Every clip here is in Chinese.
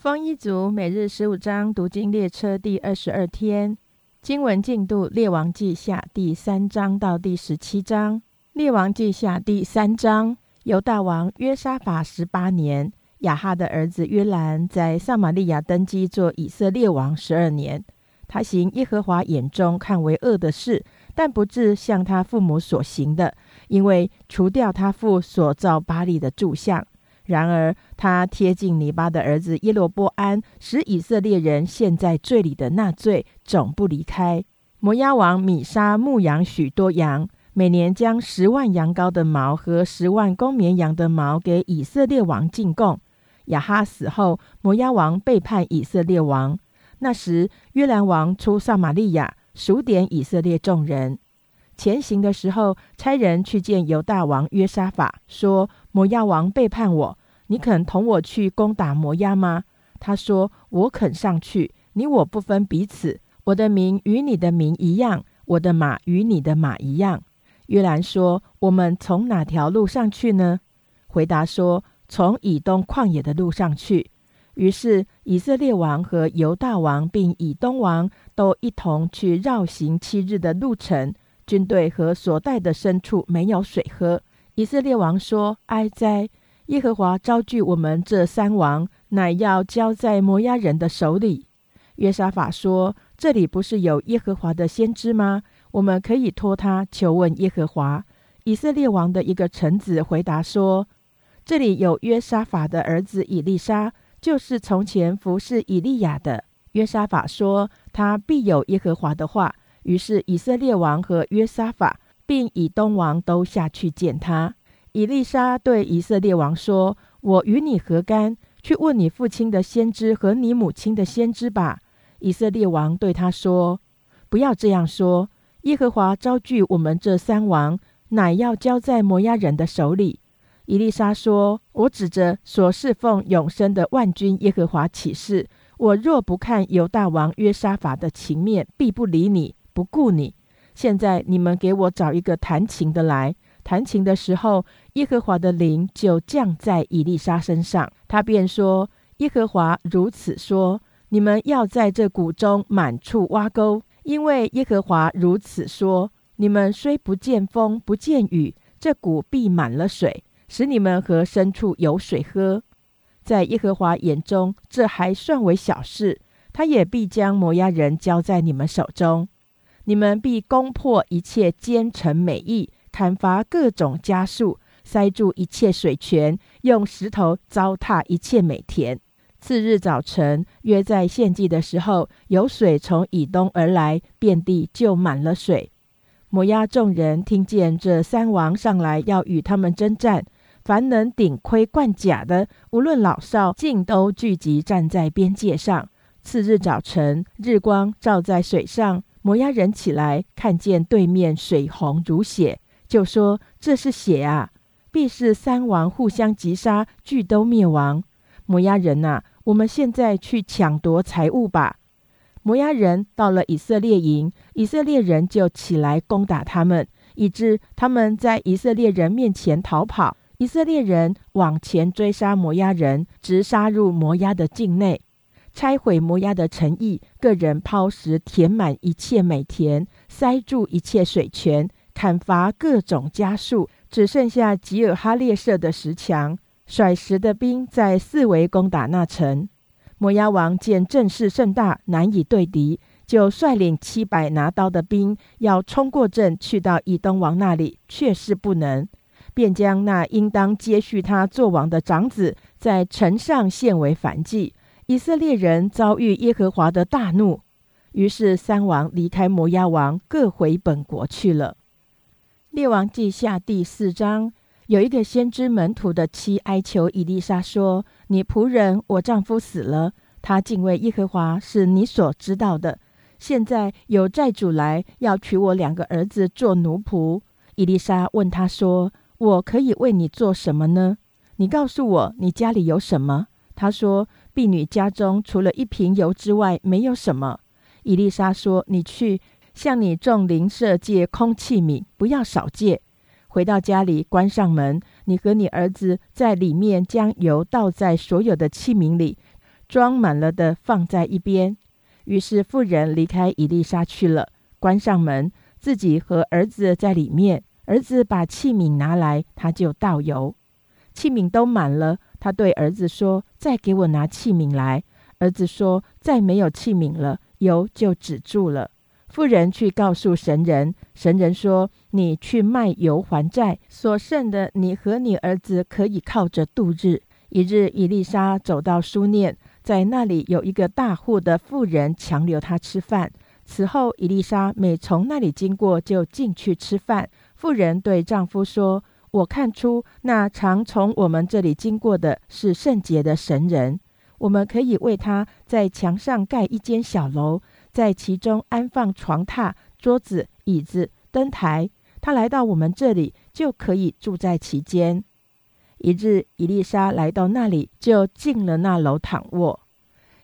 丰一族每日十五章读经列车第二十二天经文进度：列王记下第三章到第十七章。列王记下第三章，犹大王约沙法十八年，亚哈的儿子约兰在撒玛利亚登基做以色列王十二年。他行耶和华眼中看为恶的事，但不至像他父母所行的，因为除掉他父所造巴利的柱像。然而，他贴近尼巴的儿子耶罗波安，使以色列人陷在罪里的那罪总不离开。摩押王米沙牧养许多羊，每年将十万羊羔的毛和十万公绵羊的毛给以色列王进贡。亚哈死后，摩押王背叛以色列王。那时，约兰王出撒玛利亚，数点以色列众人。前行的时候，差人去见犹大王约沙法，说：“摩押王背叛我。”你肯同我去攻打摩押吗？他说：“我肯上去。你我不分彼此，我的名与你的名一样，我的马与你的马一样。”约兰说：“我们从哪条路上去呢？”回答说：“从以东旷野的路上去。”于是以色列王和犹大王并以东王都一同去绕行七日的路程。军队和所带的牲畜没有水喝。以色列王说：“哀哉！”耶和华招聚我们这三王，乃要交在摩押人的手里。约沙法说：“这里不是有耶和华的先知吗？我们可以托他求问耶和华。”以色列王的一个臣子回答说：“这里有约沙法的儿子以利沙，就是从前服侍以利亚的。”约沙法说：“他必有耶和华的话。”于是以色列王和约沙法，并以东王都下去见他。以利沙对以色列王说：“我与你何干？去问你父亲的先知和你母亲的先知吧。”以色列王对他说：“不要这样说。耶和华招聚我们这三王，乃要交在摩押人的手里。”以利沙说：“我指着所侍奉永生的万军耶和华起誓，我若不看犹大王约沙法的情面，必不理你，不顾你。现在你们给我找一个弹琴的来。”弹琴的时候，耶和华的灵就降在以利沙身上，他便说：“耶和华如此说，你们要在这谷中满处挖沟，因为耶和华如此说，你们虽不见风不见雨，这谷必满了水，使你们和牲畜有水喝。在耶和华眼中，这还算为小事，他也必将摩押人交在你们手中，你们必攻破一切奸臣美意。”砍伐各种家树，塞住一切水泉，用石头糟蹋一切美田。次日早晨，约在献祭的时候，有水从以东而来，遍地就满了水。摩押众人听见这三王上来要与他们征战，凡能顶盔贯甲的，无论老少，尽都聚集站在边界上。次日早晨，日光照在水上，摩押人起来，看见对面水红如血。就说这是血啊！必是三王互相击杀，俱都灭亡。摩押人呐，我们现在去抢夺财物吧。摩押人到了以色列营，以色列人就起来攻打他们，以致他们在以色列人面前逃跑。以色列人往前追杀摩押人，直杀入摩押的境内，拆毁摩押的城邑，个人抛石填满一切美田，塞住一切水泉。砍伐各种家畜，只剩下吉尔哈列设的石墙。甩石的兵在四围攻打那城。摩押王见阵势甚大，难以对敌，就率领七百拿刀的兵要冲过阵，去到以东王那里，却是不能，便将那应当接续他做王的长子，在城上献为反祭。以色列人遭遇耶和华的大怒，于是三王离开摩押王，各回本国去了。列王记下第四章，有一个先知门徒的妻哀求以利沙说：“你仆人我丈夫死了，他敬畏耶和华，是你所知道的。现在有债主来要娶我两个儿子做奴仆。”以利沙问他说：“我可以为你做什么呢？你告诉我，你家里有什么？”他说：“婢女家中除了一瓶油之外，没有什么。”以利沙说：“你去。”向你众邻舍借空器皿，不要少借。回到家里，关上门，你和你儿子在里面将油倒在所有的器皿里，装满了的放在一边。于是妇人离开伊丽莎去了，关上门，自己和儿子在里面。儿子把器皿拿来，他就倒油，器皿都满了。他对儿子说：“再给我拿器皿来。”儿子说：“再没有器皿了，油就止住了。”妇人去告诉神人，神人说：“你去卖油还债，所剩的你和你儿子可以靠着度日。”一日，伊丽莎走到书念。在那里有一个大户的妇人强留他吃饭。此后，伊丽莎每从那里经过，就进去吃饭。妇人对丈夫说：“我看出那常从我们这里经过的是圣洁的神人，我们可以为他在墙上盖一间小楼，在其中安放床榻、桌子、椅子、灯台。他来到我们这里，就可以住在其间。”一日，伊丽莎来到那里，就进了那楼躺卧。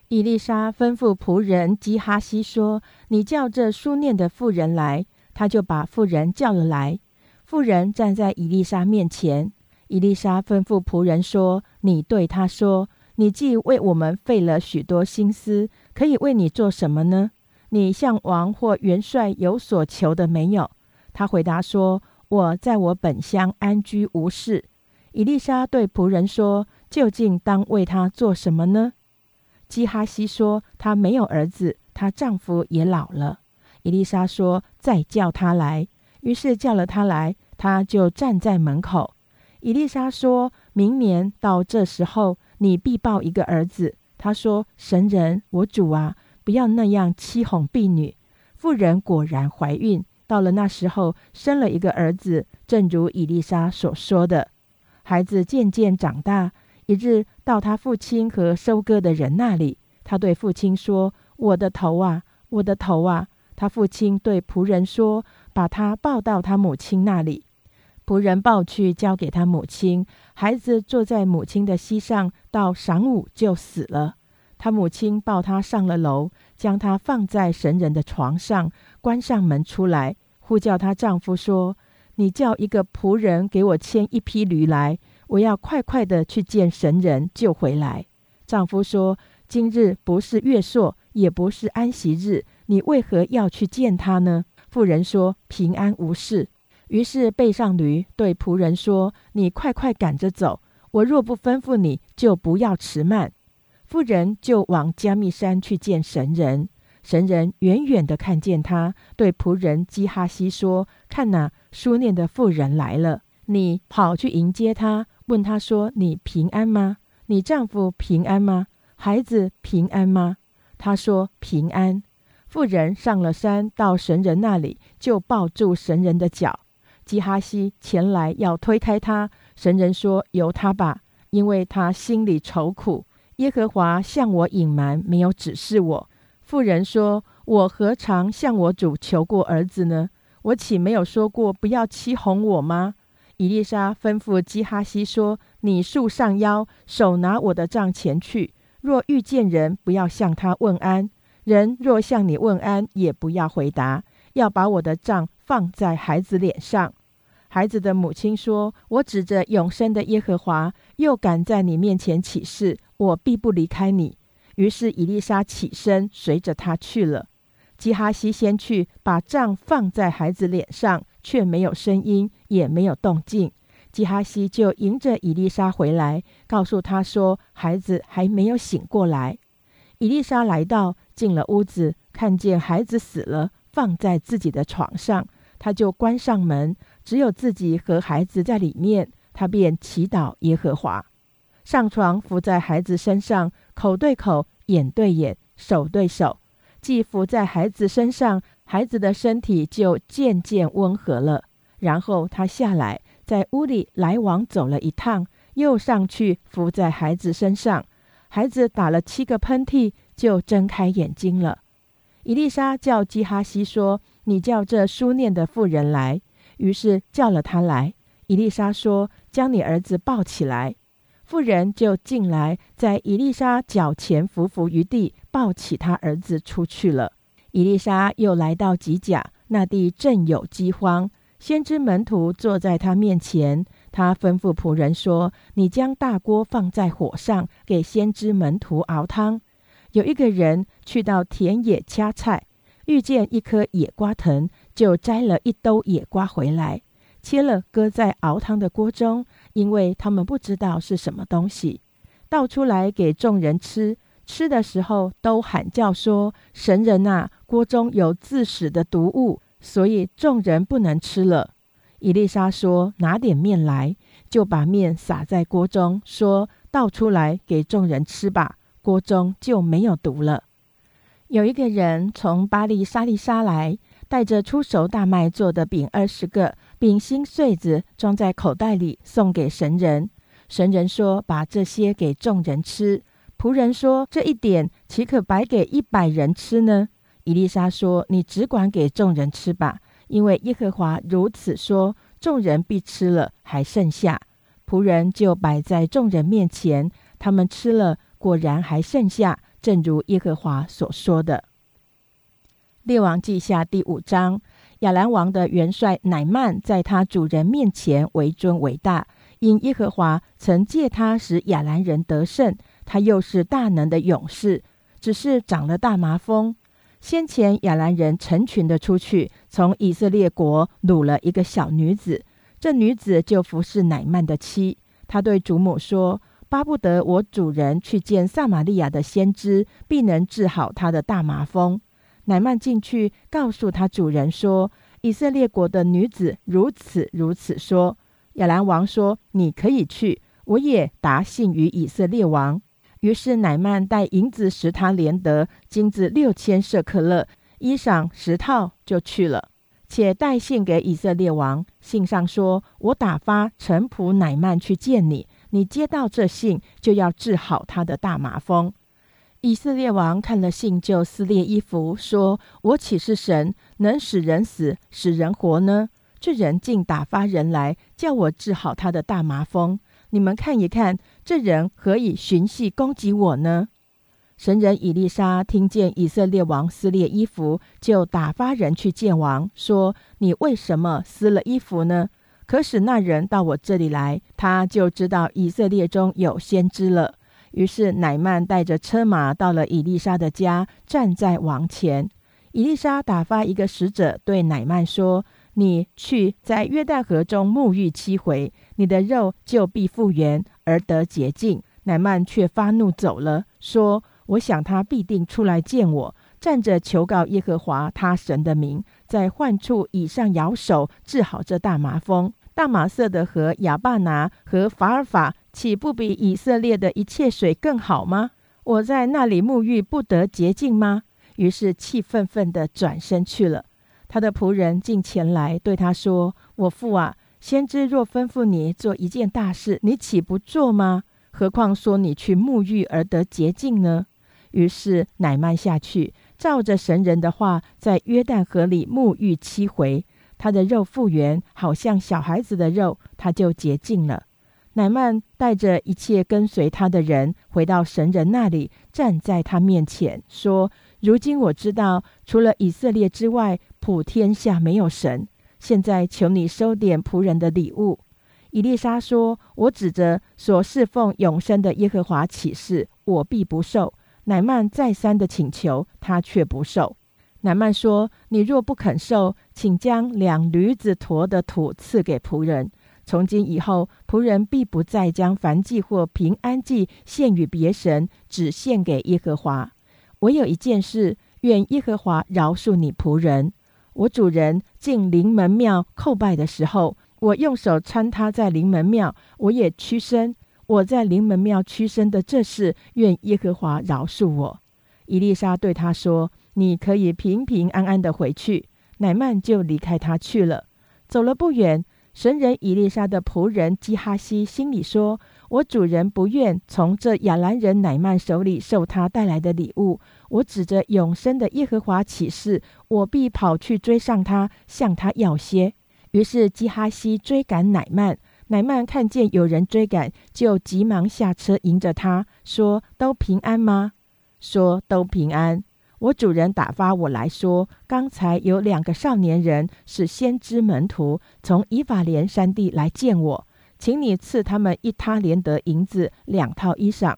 伊丽莎吩咐仆人基哈西说：“你叫这书念的妇人来。”他就把妇人叫了来。妇人站在伊丽莎面前。伊丽莎吩咐仆人说：“你对他说，你既为我们费了许多心思，可以为你做什么呢？你向王或元帅有所求的没有？”他回答说：“我在我本乡安居无事。”伊丽莎对仆人说：“究竟当为他做什么呢？”基哈西说：“他没有儿子，她丈夫也老了。”伊丽莎说：“再叫他来。”于是叫了他来，他就站在门口。伊丽莎说：“明年到这时候，你必抱一个儿子。”他说：“神人，我主啊，不要那样欺哄婢女。”妇人果然怀孕，到了那时候，生了一个儿子，正如伊丽莎所说的。孩子渐渐长大，一日到他父亲和收割的人那里，他对父亲说：“我的头啊，我的头啊！”他父亲对仆人说：“把他抱到他母亲那里。”仆人抱去交给他母亲，孩子坐在母亲的膝上，到晌午就死了。他母亲抱他上了楼，将他放在神人的床上，关上门出来，呼叫她丈夫说。你叫一个仆人给我牵一匹驴来，我要快快的去见神人，救回来。丈夫说：“今日不是月朔，也不是安息日，你为何要去见他呢？”妇人说：“平安无事。”于是背上驴，对仆人说：“你快快赶着走，我若不吩咐你，就不要迟慢。”妇人就往加密山去见神人。神人远远的看见他，对仆人基哈西说：“看哪，书念的妇人来了。你跑去迎接他，问他说：‘你平安吗？你丈夫平安吗？孩子平安吗？’他说：‘平安。’妇人上了山，到神人那里，就抱住神人的脚。基哈西前来要推开他，神人说：‘由他吧，因为他心里愁苦。耶和华向我隐瞒，没有指示我。’妇人说：“我何尝向我主求过儿子呢？我岂没有说过不要欺哄我吗？”伊丽莎吩咐基哈西说：“你束上腰，手拿我的杖前去。若遇见人，不要向他问安；人若向你问安，也不要回答。要把我的杖放在孩子脸上。”孩子的母亲说：“我指着永生的耶和华，又敢在你面前起誓，我必不离开你。”于是伊丽莎起身，随着他去了。基哈西先去，把杖放在孩子脸上，却没有声音，也没有动静。基哈西就迎着伊丽莎回来，告诉他说：“孩子还没有醒过来。”伊丽莎来到，进了屋子，看见孩子死了，放在自己的床上，他就关上门，只有自己和孩子在里面。他便祈祷耶和华。上床伏在孩子身上，口对口，眼对眼，手对手，既伏在孩子身上，孩子的身体就渐渐温和了。然后他下来，在屋里来往走了一趟，又上去伏在孩子身上。孩子打了七个喷嚏，就睁开眼睛了。伊丽莎叫基哈西说：“你叫这书念的妇人来。”于是叫了他来。伊丽莎说：“将你儿子抱起来。”妇人就进来，在伊丽莎脚前伏伏于地，抱起他儿子出去了。伊丽莎又来到吉甲，那地正有饥荒。先知门徒坐在他面前，他吩咐仆人说：“你将大锅放在火上，给先知门徒熬汤。”有一个人去到田野掐菜，遇见一棵野瓜藤，就摘了一兜野瓜回来，切了搁在熬汤的锅中，因为他们不知道是什么东西，倒出来给众人吃。吃的时候都喊叫说：“神人啊，锅中有自死的毒物，所以众人不能吃了。”伊丽莎说：“拿点面来，就把面撒在锅中，说倒出来给众人吃吧。”锅中就没有毒了。有一个人从巴黎沙利沙来，带着出熟大麦做的饼二十个，饼心碎子装在口袋里，送给神人。神人说：“把这些给众人吃。”仆人说：“这一点岂可白给一百人吃呢？”伊丽莎说：“你只管给众人吃吧，因为耶和华如此说，众人必吃了，还剩下。”仆人就摆在众人面前，他们吃了。果然还剩下，正如耶和华所说的。列王记下第五章，亚兰王的元帅乃曼在他主人面前为尊为大，因耶和华曾借他使亚兰人得胜，他又是大能的勇士，只是长了大麻风。先前亚兰人成群的出去，从以色列国掳了一个小女子，这女子就服侍乃曼的妻。他对主母说。巴不得我主人去见撒玛利亚的先知，必能治好他的大麻风。乃曼进去告诉他主人说：“以色列国的女子如此如此说。”亚兰王说：“你可以去，我也答信于以色列王。”于是乃曼带银子十他连得，金子六千舍克勒，衣裳十套，就去了，且带信给以色列王。信上说：“我打发臣仆乃曼去见你。”你接到这信，就要治好他的大麻风。以色列王看了信，就撕裂衣服，说：“我岂是神，能使人死，使人活呢？这人竟打发人来，叫我治好他的大麻风。你们看一看，这人何以寻隙攻击我呢？”神人以利沙听见以色列王撕裂衣服，就打发人去见王，说：“你为什么撕了衣服呢？”可使那人到我这里来，他就知道以色列中有先知了。于是乃曼带着车马到了以利沙的家，站在王前。以利沙打发一个使者对乃曼说：“你去在约旦河中沐浴七回，你的肉就必复原而得洁净。”乃曼却发怒走了，说：“我想他必定出来见我，站着求告耶和华他神的名。”在患处以上摇手治好这大麻风。大马色的河亚巴拿和法尔法，岂不比以色列的一切水更好吗？我在那里沐浴不得洁净吗？于是气愤愤地转身去了。他的仆人进前来对他说：“我父啊，先知若吩咐你做一件大事，你岂不做吗？何况说你去沐浴而得洁净呢？”于是乃曼下去。照着神人的话，在约旦河里沐浴七回，他的肉复原，好像小孩子的肉，他就洁净了。乃曼带着一切跟随他的人回到神人那里，站在他面前说：“如今我知道，除了以色列之外，普天下没有神。现在求你收点仆人的礼物。”以丽莎说：“我指着所侍奉永生的耶和华起誓，我必不受。”乃曼再三的请求，他却不受。乃曼说：“你若不肯受，请将两驴子驮的土赐给仆人。从今以后，仆人必不再将燔祭或平安祭献与别神，只献给耶和华。我有一件事，愿耶和华饶恕你仆人。我主人进灵门庙叩拜的时候，我用手搀他在灵门庙，我也屈身。”我在灵门庙屈身的这事，愿耶和华饶恕我。伊丽莎对他说：“你可以平平安安的回去。”乃曼就离开他去了。走了不远，神人伊丽莎的仆人基哈西心里说：“我主人不愿从这亚兰人乃曼手里受他带来的礼物。我指着永生的耶和华起誓，我必跑去追上他，向他要些。”于是基哈西追赶乃曼。乃曼看见有人追赶，就急忙下车迎着他说：“都平安吗？”说：“都平安。”我主人打发我来说，刚才有两个少年人是先知门徒，从以法莲山地来见我，请你赐他们一他连得银子两套衣裳。”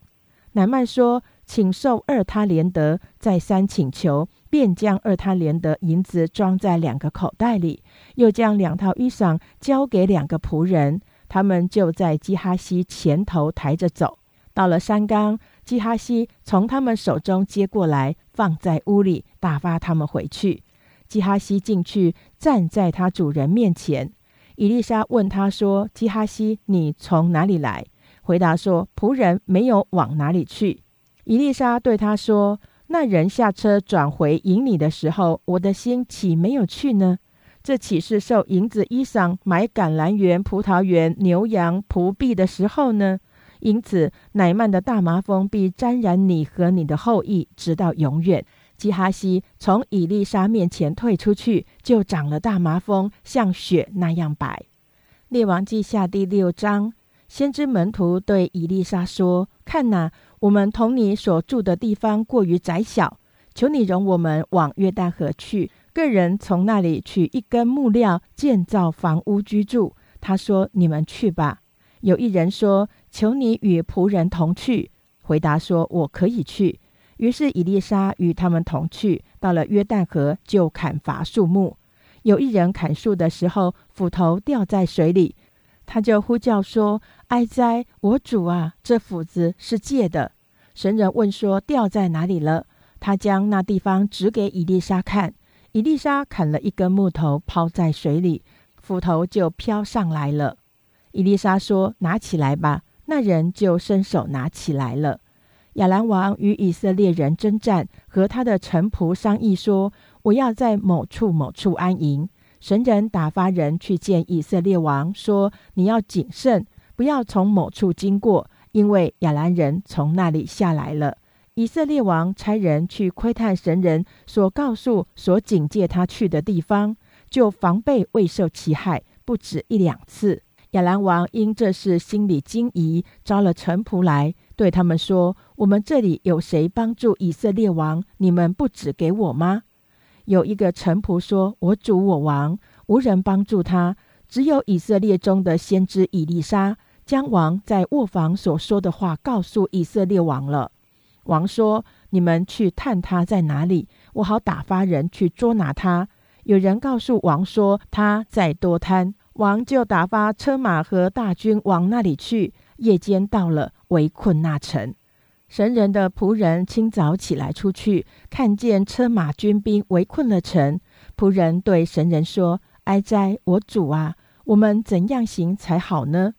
乃曼说：“请受二他连得。”再三请求，便将二他连得银子装在两个口袋里，又将两套衣裳交给两个仆人，他们就在基哈西前头抬着走。到了山冈，基哈西从他们手中接过来，放在屋里，打发他们回去。基哈西进去，站在他主人面前。伊丽莎问他说：“基哈西，你从哪里来？”回答说：“仆人没有往哪里去。”伊丽莎对他说：“那人下车转回迎你的时候，我的心岂没有去呢？这岂是受银子衣裳买橄榄园、葡萄园、牛羊、仆婢的时候呢？”因此，乃曼的大麻风必沾染你和你的后裔，直到永远。基哈西从以丽莎面前退出去，就长了大麻风，像雪那样白。列王记下第六章，先知门徒对以丽莎说：“看哪，我们同你所住的地方过于窄小，求你容我们往约旦河去，个人从那里取一根木料建造房屋居住。”他说：“你们去吧。”有一人说。求你与仆人同去。回答说：“我可以去。”于是以丽莎与他们同去。到了约旦河，就砍伐树木。有一人砍树的时候，斧头掉在水里，他就呼叫说：“哀哉，我主啊！这斧子是借的。”神人问说：“掉在哪里了？”他将那地方指给以丽莎看。以丽莎砍了一根木头，抛在水里，斧头就飘上来了。以丽莎说：“拿起来吧。”那人就伸手拿起来了。亚兰王与以色列人征战，和他的臣仆商议说：“我要在某处某处安营。”神人打发人去见以色列王，说：“你要谨慎，不要从某处经过，因为亚兰人从那里下来了。”以色列王差人去窥探神人所告诉、所警戒他去的地方，就防备未受其害，不止一两次。亚兰王因这事心里惊疑，招了臣仆来，对他们说：“我们这里有谁帮助以色列王？你们不指给我吗？”有一个臣仆说：“我主我王，无人帮助他，只有以色列中的先知以利沙，将王在卧房所说的话告诉以色列王了。”王说：“你们去探他在哪里，我好打发人去捉拿他。”有人告诉王说：“他在多滩。”王就打发车马和大军往那里去。夜间到了，围困那城。神人的仆人清早起来出去，看见车马军兵围困了城。仆人对神人说：“哀哉，我主啊，我们怎样行才好呢？”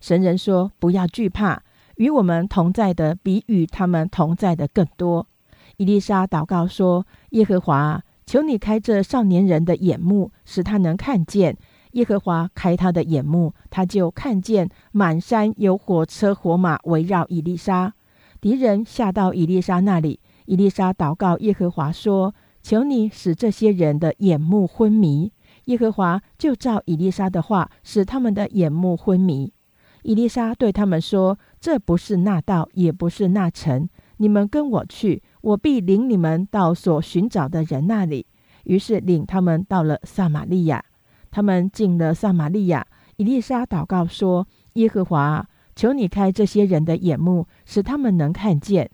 神人说：“不要惧怕，与我们同在的比与他们同在的更多。”伊丽莎祷告说：“耶和华，求你开这少年人的眼目，使他能看见。”耶和华开他的眼目，他就看见满山有火车火马围绕以丽莎。敌人下到以丽莎那里，以丽莎祷告耶和华说：“求你使这些人的眼目昏迷。”耶和华就照以丽莎的话，使他们的眼目昏迷。以丽莎对他们说：“这不是那道，也不是那城。你们跟我去，我必领你们到所寻找的人那里。”于是领他们到了撒玛利亚。他们进了撒玛利亚，以丽莎祷告说：“耶和华，求你开这些人的眼目，使他们能看见。”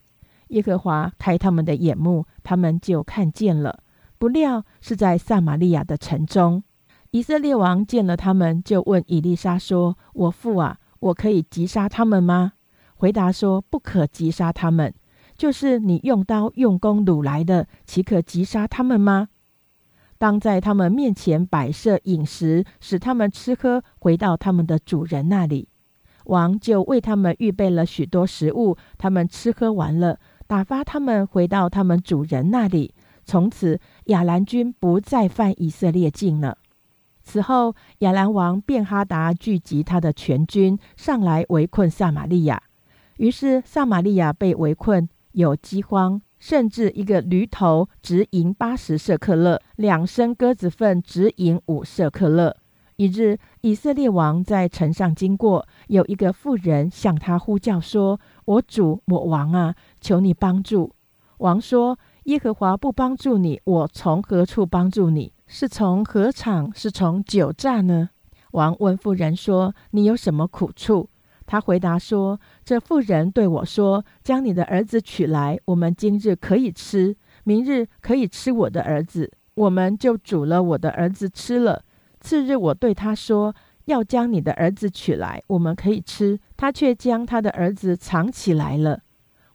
耶和华开他们的眼目，他们就看见了。不料是在撒玛利亚的城中。以色列王见了他们，就问以丽莎说：“我父啊，我可以击杀他们吗？”回答说：“不可击杀他们。就是你用刀用弓掳来的，岂可击杀他们吗？”当在他们面前摆设饮食，使他们吃喝，回到他们的主人那里。王就为他们预备了许多食物，他们吃喝完了，打发他们回到他们主人那里。从此，亚兰军不再犯以色列境了。此后，亚兰王便哈达聚集他的全军，上来围困撒玛利亚。于是，撒玛利亚被围困，有饥荒。甚至一个驴头值银八十舍克勒，两升鸽子粪值银五舍克勒。一日，以色列王在城上经过，有一个妇人向他呼叫说：“我主，我王啊，求你帮助。”王说：“耶和华不帮助你，我从何处帮助你？是从何场？是从酒榨呢？”王问妇人说：“你有什么苦处？”他回答说：“这妇人对我说，将你的儿子取来，我们今日可以吃，明日可以吃我的儿子。我们就煮了我的儿子吃了。次日，我对他说，要将你的儿子取来，我们可以吃。他却将他的儿子藏起来了。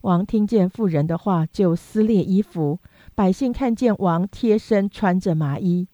王听见妇人的话，就撕裂衣服。百姓看见王贴身穿着麻衣。”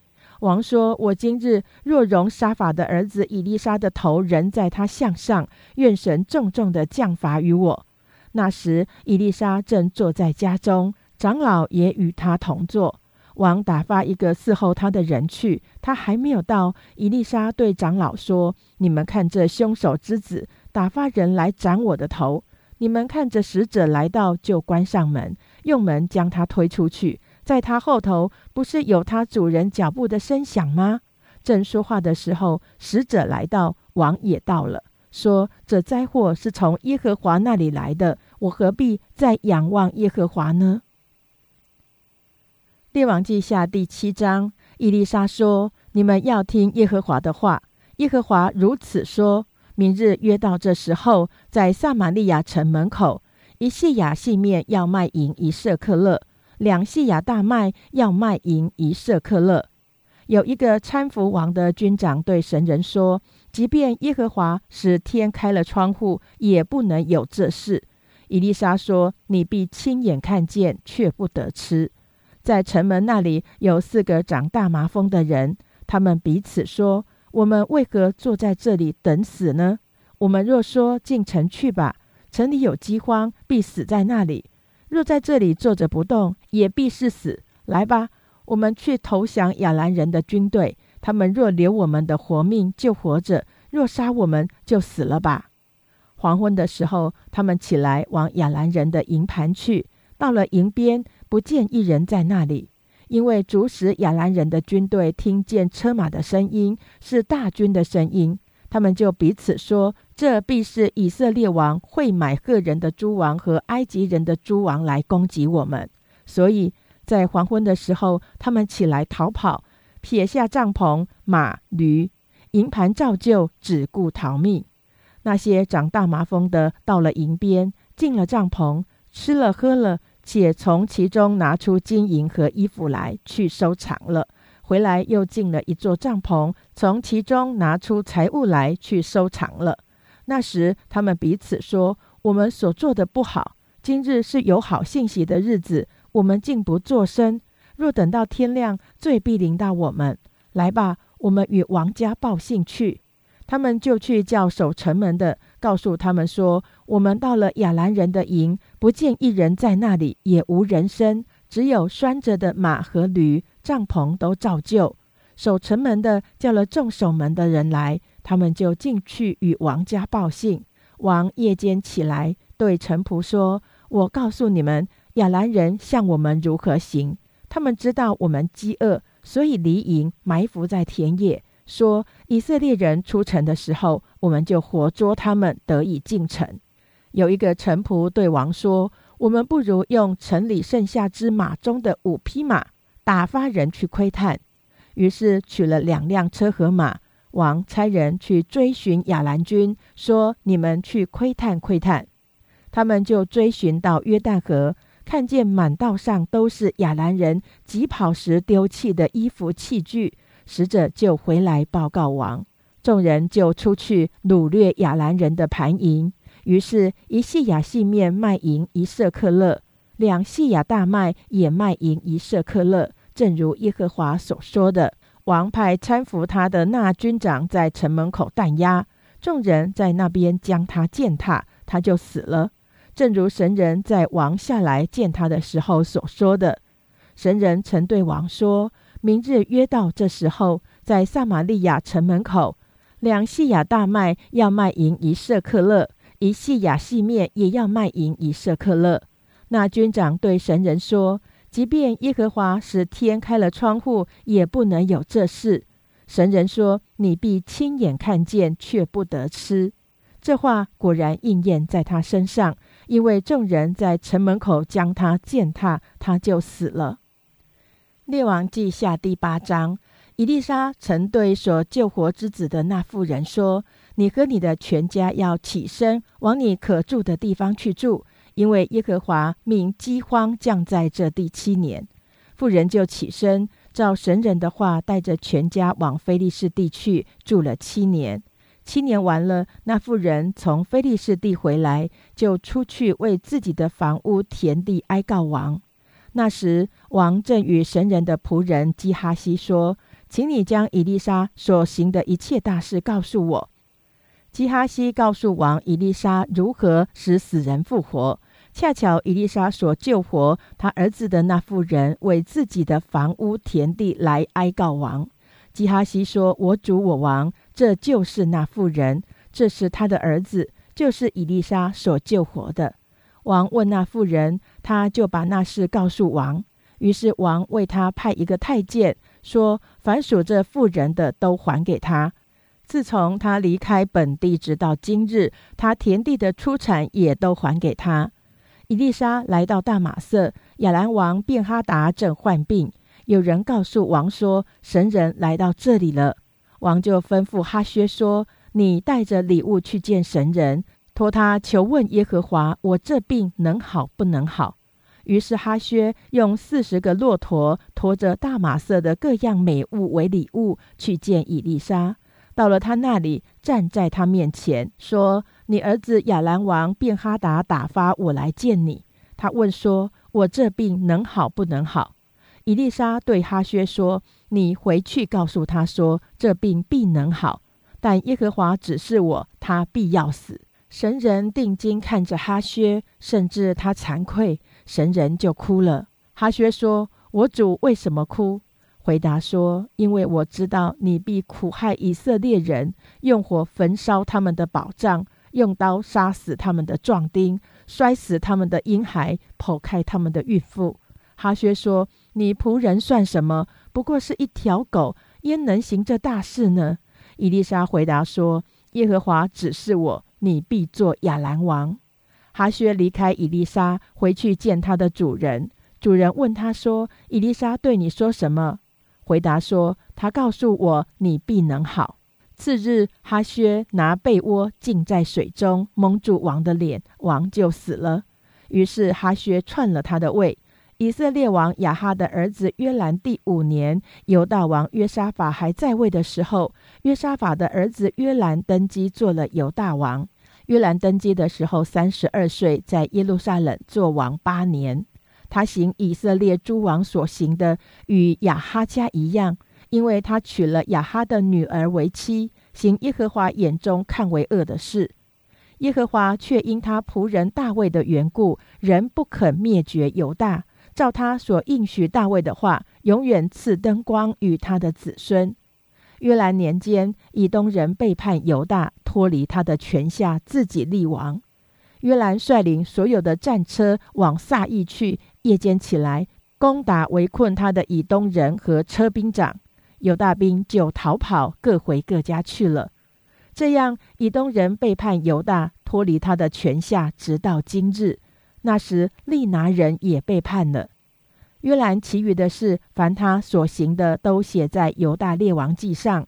王说：“我今日若容沙法的儿子以利沙的头仍在他项上，愿神重重的降罚于我。”那时，伊丽莎正坐在家中，长老也与他同坐。王打发一个伺候他的人去，他还没有到，伊丽莎对长老说：“你们看这凶手之子打发人来斩我的头，你们看着使者来到，就关上门，用门将他推出去。”在他后头，不是有他主人脚步的声响吗？正说话的时候，使者来到，王也到了，说：“这灾祸是从耶和华那里来的，我何必再仰望耶和华呢？”列王记下第七章，伊丽莎说：“你们要听耶和华的话。耶和华如此说：明日约到这时候，在撒玛利亚城门口，一细亚细面要卖银一舍克勒。”两细亚大麦要卖银一舍克勒。有一个搀扶王的军长对神人说：“即便耶和华使天开了窗户，也不能有这事。”伊丽莎说：“你必亲眼看见，却不得吃。”在城门那里有四个长大麻风的人，他们彼此说：“我们为何坐在这里等死呢？我们若说进城去吧，城里有饥荒，必死在那里。”若在这里坐着不动，也必是死。来吧，我们去投降亚兰人的军队。他们若留我们的活命，就活着；若杀我们，就死了吧。黄昏的时候，他们起来往亚兰人的营盘去。到了营边，不见一人在那里，因为主使亚兰人的军队听见车马的声音，是大军的声音。他们就彼此说：“这必是以色列王会买赫人的诸王和埃及人的诸王来攻击我们。”所以，在黄昏的时候，他们起来逃跑，撇下帐篷、马、驴，营盘照旧，只顾逃命。那些长大麻风的到了营边，进了帐篷，吃了喝了，且从其中拿出金银和衣服来，去收藏了。回来又进了一座帐篷，从其中拿出财物来去收藏了。那时他们彼此说：“我们所做的不好。今日是有好信息的日子，我们竟不作声。若等到天亮，罪必临到我们。来吧，我们与王家报信去。”他们就去叫守城门的，告诉他们说：“我们到了亚兰人的营，不见一人在那里，也无人声，只有拴着的马和驴。”帐篷都照旧，守城门的叫了众守门的人来，他们就进去与王家报信。王夜间起来，对臣仆说：“我告诉你们，亚兰人向我们如何行？他们知道我们饥饿，所以离营埋伏在田野。说以色列人出城的时候，我们就活捉他们，得以进城。”有一个臣仆对王说：“我们不如用城里剩下之马中的五匹马。”打发人去窥探，于是取了两辆车和马。王差人去追寻亚兰军，说：“你们去窥探窥探。”他们就追寻到约旦河，看见满道上都是亚兰人疾跑时丢弃的衣服器具。使者就回来报告王，众人就出去掳掠亚兰人的盘营。于是，一细亚细面卖银一舍克勒。两细亚大麦也卖银一舍克勒，正如耶和华所说的。王派搀扶他的那军长在城门口弹压，众人在那边将他践踏，他就死了。正如神人在王下来见他的时候所说的。神人曾对王说：“明日约到这时候，在撒玛利亚城门口，两细亚大麦要卖银一舍克勒，一细亚细面也要卖淫一舍克勒。”那军长对神人说：“即便耶和华使天开了窗户，也不能有这事。”神人说：“你必亲眼看见，却不得吃。”这话果然应验在他身上，因为众人在城门口将他践踏，他就死了。列王记下第八章，伊丽莎曾对所救活之子的那妇人说：“你和你的全家要起身，往你可住的地方去住，因为耶和华命饥荒降在这第七年。”妇人就起身，照神人的话，带着全家往非利士地去住了七年。七年完了，那妇人从非利士地回来，就出去为自己的房屋、田地哀告王。那时，王正与神人的仆人基哈西说。请你将伊丽莎所行的一切大事告诉我。基哈西告诉王伊丽莎如何使死人复活。恰巧伊丽莎所救活他儿子的那妇人为自己的房屋田地来哀告王。基哈西说：“我主我王，这就是那妇人，这是他的儿子，就是伊丽莎所救活的。”王问那妇人，他就把那事告诉王。于是王为他派一个太监。说：“凡属这妇人的，都还给他。自从他离开本地，直到今日，他田地的出产也都还给他。”伊丽莎来到大马色，亚兰王便哈达正患病。有人告诉王说：“神人来到这里了。”王就吩咐哈薛说：“你带着礼物去见神人，托他求问耶和华，我这病能好不能好？”于是哈薛用四十个骆驼驮着大马色的各样美物为礼物去见伊丽莎。到了他那里，站在他面前说：“你儿子亚兰王便哈达打发我来见你。他问说：我这病能好不能好？”以丽莎对哈薛说：“你回去告诉他说，这病必能好，但耶和华指示我，他必要死。”神人定睛看着哈薛，甚至他惭愧。神人就哭了。哈薛说：“我主为什么哭？”回答说：“因为我知道你必苦害以色列人，用火焚烧他们的宝藏，用刀杀死他们的壮丁，摔死他们的婴孩，剖开他们的孕妇。”哈薛说：“你仆人算什么？不过是一条狗，焉能行这大事呢？”伊丽莎回答说：“耶和华指示我，你必做亚兰王。”哈薛离开伊丽莎，回去见他的主人。主人问他说：“伊丽莎对你说什么？”回答说：“他告诉我，你必能好。”次日，哈薛拿被窝浸在水中，蒙住王的脸，王就死了。于是哈薛篡了他的位。以色列王亚哈的儿子约兰第五年，犹大王约沙法还在位的时候，约沙法的儿子约兰登基做了犹大王。约兰登基的时候三十二岁，在耶路撒冷做王八年。他行以色列诸王所行的，与亚哈家一样，因为他娶了亚哈的女儿为妻，行耶和华眼中看为恶的事。耶和华却因他仆人大卫的缘故，仍不肯灭绝犹大，照他所应许大卫的话，永远赐灯光与他的子孙。约兰年间，以东人背叛犹大，脱离他的权下，自己立王。约兰率领所有的战车往撒意去，夜间起来攻打围困他的以东人和车兵长，犹大兵就逃跑，各回各家去了。这样，以东人背叛犹大，脱离他的权下，直到今日。那时，利拿人也背叛了。约兰其余的事，凡他所行的，都写在犹大列王记上。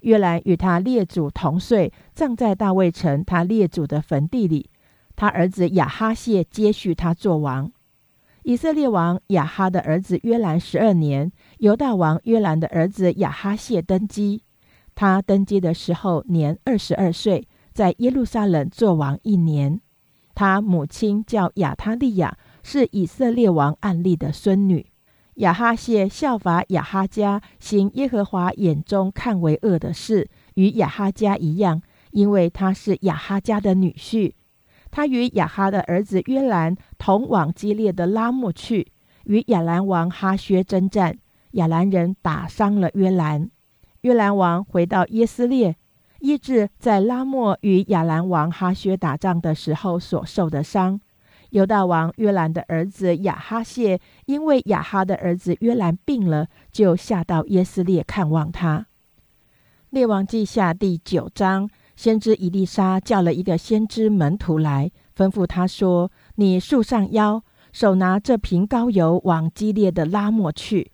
约兰与他列祖同岁，葬在大卫城他列祖的坟地里。他儿子亚哈谢接续他做王。以色列王亚哈的儿子约兰十二年，犹大王约兰的儿子亚哈谢登基。他登基的时候年二十二岁，在耶路撒冷做王一年。他母亲叫亚他利亚。是以色列王暗利的孙女亚哈谢效法亚哈家行耶和华眼中看为恶的事，与亚哈家一样，因为他是亚哈家的女婿。他与亚哈的儿子约兰同往激烈的拉木去，与亚兰王哈薛征战。亚兰人打伤了约兰，约兰王回到耶斯列，医治在拉莫与亚兰王哈薛打仗的时候所受的伤。犹大王约兰的儿子亚哈谢，因为亚哈的儿子约兰病了，就下到耶斯列看望他。列王记下第九章，先知以利沙叫了一个先知门徒来，吩咐他说：“你束上腰，手拿这瓶膏油，往激烈的拉莫去。”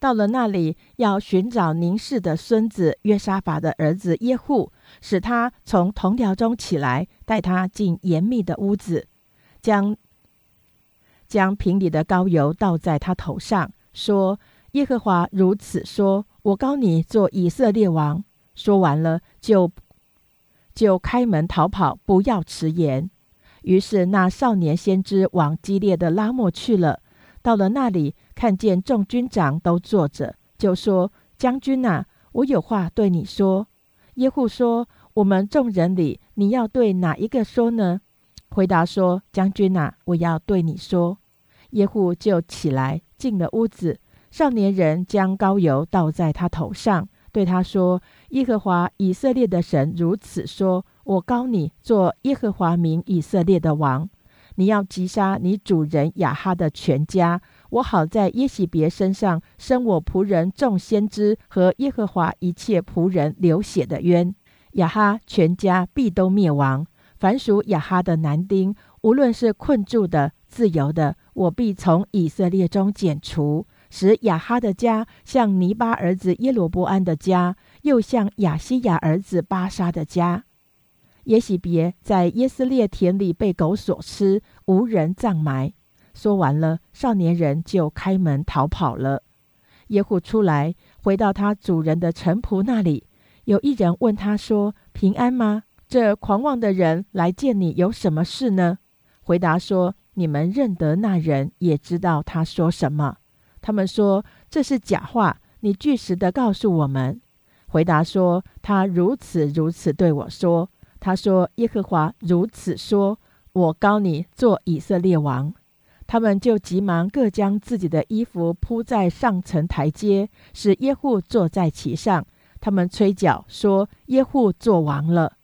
到了那里，要寻找宁氏的孙子约沙法的儿子耶户，使他从同僚中起来，带他进严密的屋子，将将瓶里的膏油倒在他头上，说：“耶和华如此说，我膏你做以色列王。”说完了，就就开门逃跑，不要迟延。于是那少年先知往激烈的拉莫去了。到了那里，看见众军长都坐着，就说：“将军呐，我有话对你说。”耶户说：“我们众人里，你要对哪一个说呢？”回答说：“将军呐，我要对你说。”耶户就起来进了屋子，少年人将膏油倒在他头上，对他说：“耶和华以色列的神如此说：我膏你做耶和华名以色列的王。”你要击杀你主人亚哈的全家，我好在耶喜别身上生我仆人众先知和耶和华一切仆人流血的冤。亚哈全家必都灭亡。凡属亚哈的男丁，无论是困住的、自由的，我必从以色列中剪除，使亚哈的家像尼巴儿子耶罗波安的家，又像亚西亚儿子巴沙的家。耶喜别在耶斯列田里被狗所吃，无人葬埋。说完了，少年人就开门逃跑了。耶户出来，回到他主人的臣仆那里。有一人问他说：“平安吗？这狂妄的人来见你有什么事呢？”回答说：“你们认得那人，也知道他说什么。”他们说：“这是假话。”你据实的告诉我们。回答说：“他如此如此对我说。”他说：“耶和华如此说，我高你做以色列王。”他们就急忙各将自己的衣服铺在上层台阶，使耶户坐在其上。他们吹角说：“耶户做王了。”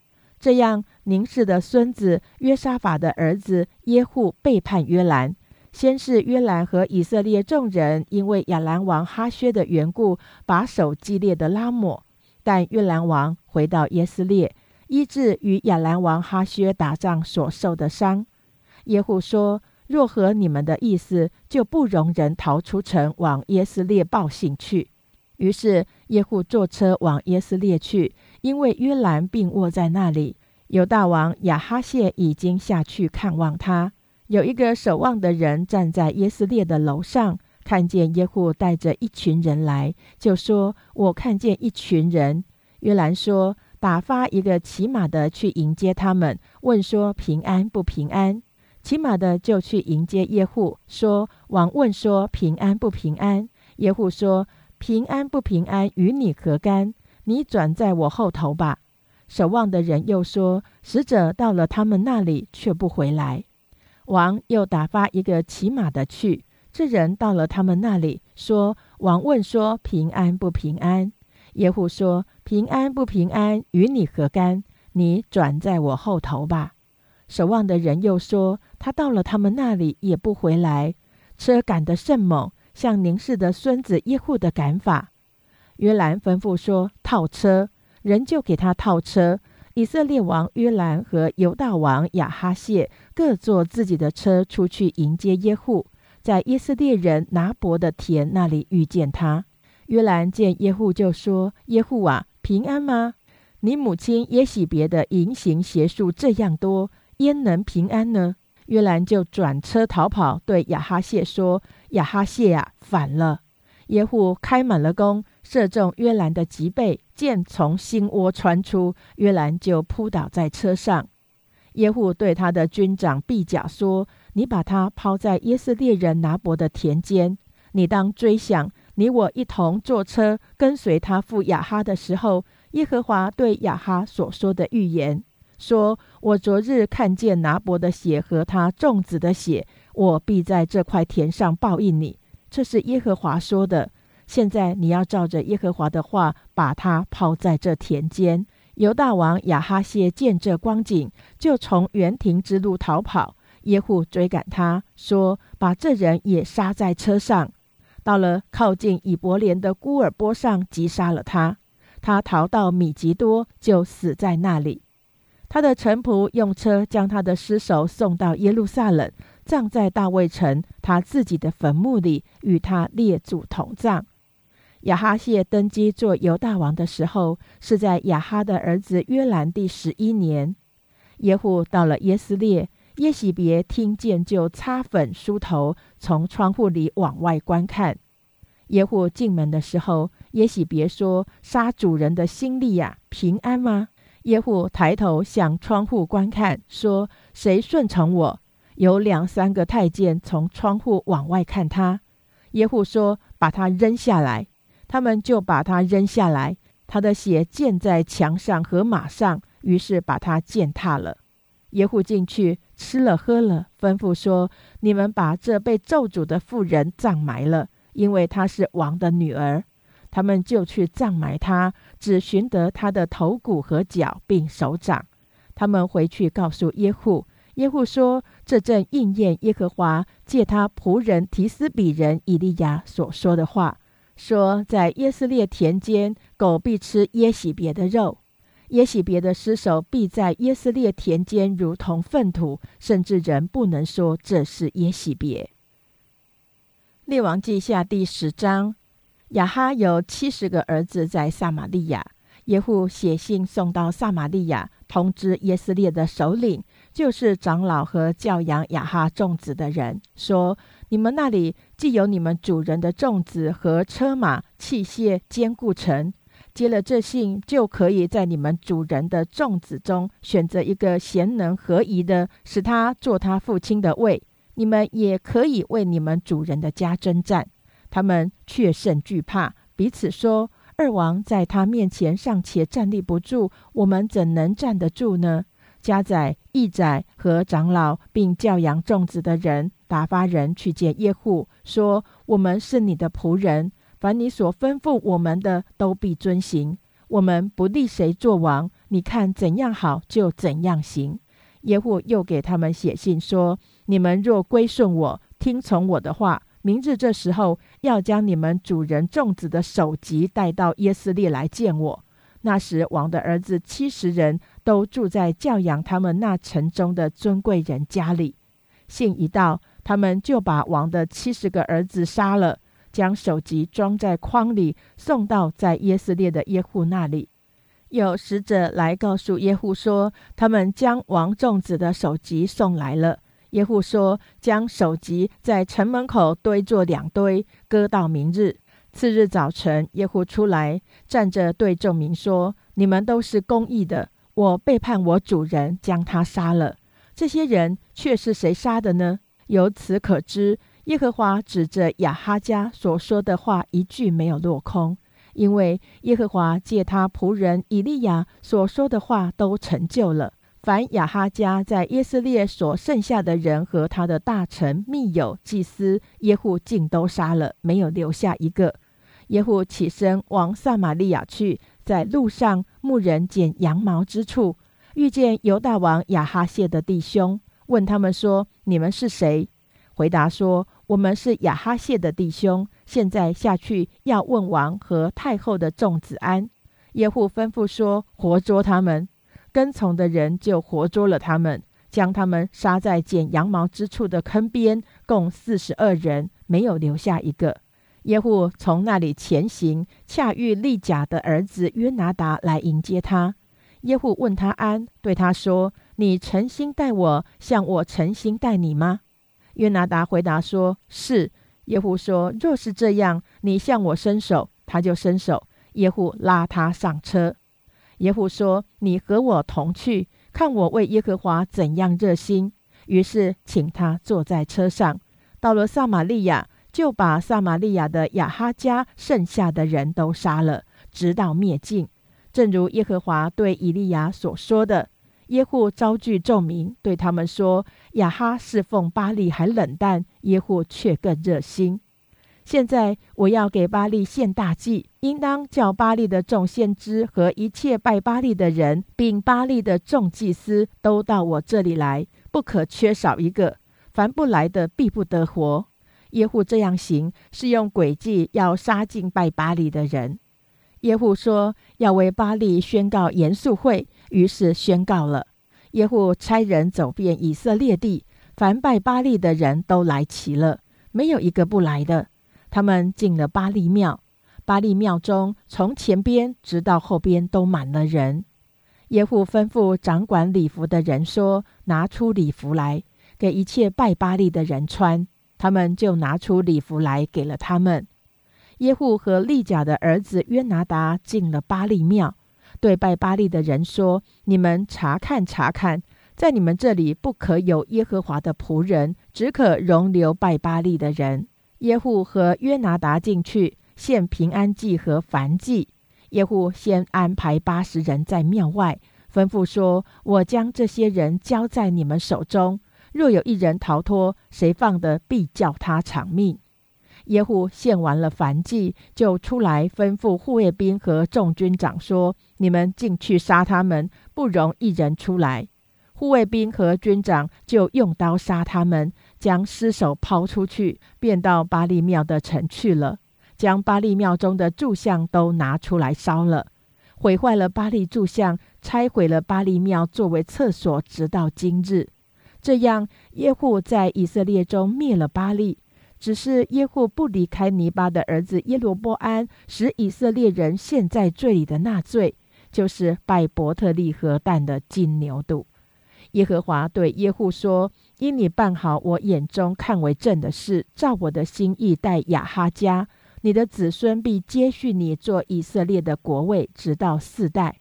这样，宁氏的孙子约沙法的儿子耶户背叛约兰。先是约兰和以色列众人因为亚兰王哈薛的缘故，把守激烈的拉抹，但约兰王回到耶斯列。医治与亚兰王哈薛打仗所受的伤。耶户说：“若合你们的意思，就不容人逃出城，往耶斯列报信去。”于是耶户坐车往耶斯列去，因为约兰病卧在那里。犹大王亚哈谢已经下去看望他。有一个守望的人站在耶斯列的楼上，看见耶户带着一群人来，就说：“我看见一群人。”约兰说。打发一个骑马的去迎接他们，问说平安不平安？骑马的就去迎接耶户，说王问说平安不平安？耶户说平安不平安与你何干？你转在我后头吧。守望的人又说使者到了他们那里，却不回来。王又打发一个骑马的去，这人到了他们那里，说王问说平安不平安？耶户说。平安不平安，与你何干？你转在我后头吧。守望的人又说：“他到了他们那里，也不回来。车赶得甚猛，像宁氏的孙子耶户的赶法。”约兰吩咐说：“套车。”人就给他套车。以色列王约兰和犹大王亚哈谢各坐自己的车出去迎接耶户，在耶色列人拿伯的田那里遇见他。约兰见耶户，就说：“耶户啊！”平安吗？你母亲耶喜别的淫行邪术这样多，焉能平安呢？约兰就转车逃跑，对亚哈谢说：“亚哈谢啊，反了！”耶户开满了弓，射中约兰的脊背，箭从心窝穿出，约兰就扑倒在车上。耶户对他的军长毕甲说：“你把他抛在耶斯列人拿伯的田间，你当追想。”你我一同坐车跟随他赴雅哈的时候，耶和华对雅哈所说的预言说：“我昨日看见拿伯的血和他粽子的血，我必在这块田上报应你。”这是耶和华说的。现在你要照着耶和华的话，把他抛在这田间。犹大王亚哈谢见这光景，就从园亭之路逃跑。耶户追赶他，说：“把这人也杀在车上。”到了靠近以伯莲的孤尔波上，击杀了他。他逃到米吉多，就死在那里。他的臣仆用车将他的尸首送到耶路撒冷，葬在大卫城他自己的坟墓里，与他列祖同葬。亚哈谢登基做犹大王的时候，是在亚哈的儿子约兰第十一年。耶户到了耶斯列，耶喜别听见就擦粉梳头，从窗户里往外观看。耶户进门的时候，耶喜别说：“杀主人的心力呀，平安吗？”耶户抬头向窗户观看，说：“谁顺从我？”有两三个太监从窗户往外看他。耶户说：“把他扔下来。”他们就把他扔下来，他的血溅在墙上和马上，于是把他践踏了。耶户进去吃了喝了，吩咐说：“你们把这被咒诅的妇人葬埋了，因为她是王的女儿。”他们就去葬埋她，只寻得她的头骨和脚，并手掌。他们回去告诉耶户，耶户说：“这正应验耶和华借他仆人提斯比人以利亚所说的话。”说，在耶斯列田间，狗必吃耶喜别的肉；耶喜别的尸首必在耶斯列田间，如同粪土，甚至人不能说这是耶喜别。列王记下第十章，亚哈有七十个儿子在撒玛利亚，耶户写信送到撒玛利亚，通知耶斯列的首领，就是长老和教养亚哈众子的人，说。你们那里既有你们主人的粽子和车马器械坚固城，接了这信，就可以在你们主人的粽子中选择一个贤能合宜的，使他做他父亲的位。你们也可以为你们主人的家征战。他们却甚惧怕，彼此说：“二王在他面前尚且站立不住，我们怎能站得住呢？”家宰、义宰和长老，并教养众子的人，打发人去见耶户，说：“我们是你的仆人，凡你所吩咐我们的，都必遵行。我们不立谁做王，你看怎样好，就怎样行。”耶户又给他们写信说：“你们若归顺我，听从我的话，明日这时候要将你们主人众子的首级带到耶斯列来见我。那时王的儿子七十人。”都住在教养他们那城中的尊贵人家里。信一到，他们就把王的七十个儿子杀了，将首级装在筐里，送到在耶斯列的耶户那里。有使者来告诉耶户说，他们将王众子的首级送来了。耶户说，将首级在城门口堆作两堆，搁到明日。次日早晨，耶户出来，站着对众民说：“你们都是公义的。”我背叛我主人，将他杀了。这些人却是谁杀的呢？由此可知，耶和华指着亚哈家所说的话一句没有落空，因为耶和华借他仆人以利亚所说的话都成就了。凡亚哈家在耶斯列所剩下的人和他的大臣、密友、祭司耶户，竟都杀了，没有留下一个。耶户起身往撒玛利亚去。在路上，牧人剪羊毛之处，遇见犹大王亚哈谢的弟兄，问他们说：“你们是谁？”回答说：“我们是亚哈谢的弟兄，现在下去要问王和太后的众子安。”耶户吩咐说：“活捉他们。”跟从的人就活捉了他们，将他们杀在剪羊毛之处的坑边，共四十二人，没有留下一个。耶户从那里前行，恰遇利甲的儿子约拿达来迎接他。耶户问他安，对他说：“你诚心待我，像我诚心待你吗？”约拿达回答说：“是。”耶户说：“若是这样，你向我伸手，他就伸手。”耶户拉他上车。耶户说：“你和我同去，看我为耶和华怎样热心。”于是请他坐在车上，到了撒玛利亚。就把撒玛利亚的亚哈家剩下的人都杀了，直到灭尽。正如耶和华对以利亚所说的，耶户招聚众民，对他们说：“亚哈侍奉巴利还冷淡，耶户却更热心。现在我要给巴利献大祭，应当叫巴利的众先知和一切拜巴利的人，并巴利的众祭司都到我这里来，不可缺少一个。凡不来的，必不得活。”耶户这样行，是用诡计要杀尽拜巴利的人。耶户说要为巴利宣告严肃会，于是宣告了。耶户差人走遍以色列地，凡拜巴利的人都来齐了，没有一个不来的。他们进了巴利庙，巴利庙中从前边直到后边都满了人。耶户吩咐掌管礼服的人说：“拿出礼服来，给一切拜巴利的人穿。”他们就拿出礼服来，给了他们。耶户和利甲的儿子约拿达进了巴利庙，对拜巴利的人说：“你们查看查看，在你们这里不可有耶和华的仆人，只可容留拜巴利的人。”耶户和约拿达进去献平安祭和燔祭。耶户先安排八十人在庙外，吩咐说：“我将这些人交在你们手中，若有一人逃脱，谁放的必叫他偿命。”耶户献完了燔祭，就出来吩咐护卫兵和众军长说：“你们进去杀他们，不容一人出来。”护卫兵和军长就用刀杀他们，将尸首抛出去，便到巴利庙的城去了。将巴利庙中的柱像都拿出来烧了，毁坏了巴利柱像，拆毁了巴利庙作为厕所，直到今日。这样，耶户在以色列中灭了巴利。只是耶户不离开尼巴的儿子耶罗波安，使以色列人陷在罪里的那罪，就是拜伯特利和蛋的金牛犊。耶和华对耶户说：“因你办好我眼中看为正的事，照我的心意待亚哈家。”你的子孙必接续你做以色列的国位，直到四代。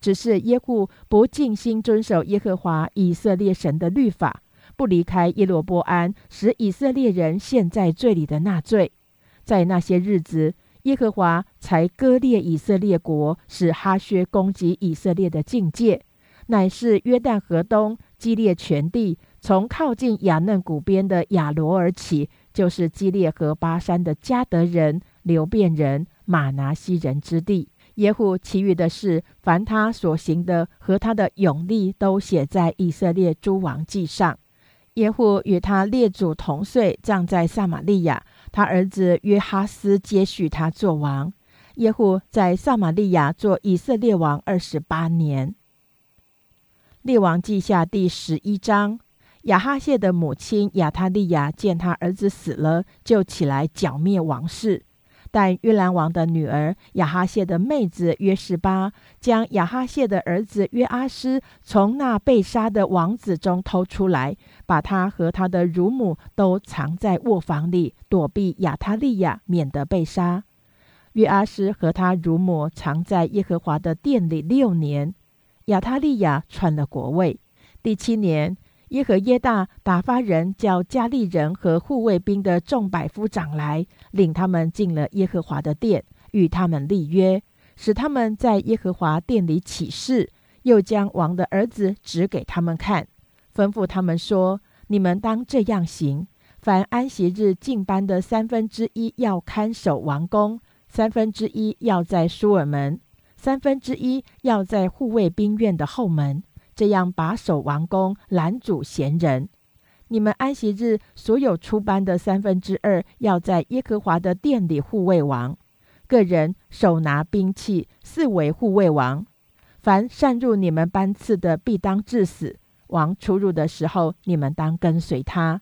只是耶户不尽心遵守耶和华以色列神的律法，不离开耶罗波安，使以色列人陷在罪里的那罪。在那些日子，耶和华才割裂以色列国，使哈薛攻击以色列的境界，乃是约旦河东基列全地，从靠近雅嫩谷边的亚罗尔起。就是基列和巴山的加德人、流变人、马拿西人之地。耶户其余的事，凡他所行的和他的勇力，都写在以色列诸王记上。耶户与他列祖同岁，葬在撒玛利亚。他儿子约哈斯接续他做王。耶户在撒玛利亚做以色列王二十八年。列王记下第十一章。亚哈谢的母亲亚他利亚见他儿子死了，就起来剿灭王室。但约兰王的女儿亚哈谢的妹子约示巴将亚哈谢的儿子约阿斯从那被杀的王子中偷出来，把他和他的乳母都藏在卧房里，躲避亚他利亚，免得被杀。约阿斯和他乳母藏在耶和华的殿里六年。亚他利亚篡了国位，第七年。耶和耶大打发人叫加利人和护卫兵的众百夫长来，领他们进了耶和华的殿，与他们立约，使他们在耶和华殿里起誓，又将王的儿子指给他们看，吩咐他们说：“你们当这样行：凡安息日进班的三分之一要看守王宫，三分之一要在舒尔门，三分之一要在护卫兵院的后门。”这样把守王宫，拦阻闲人。你们安息日所有出班的三分之二，要在耶和华的殿里护卫王。个人手拿兵器，四围护卫王。凡擅入你们班次的，必当致死。王出入的时候，你们当跟随他。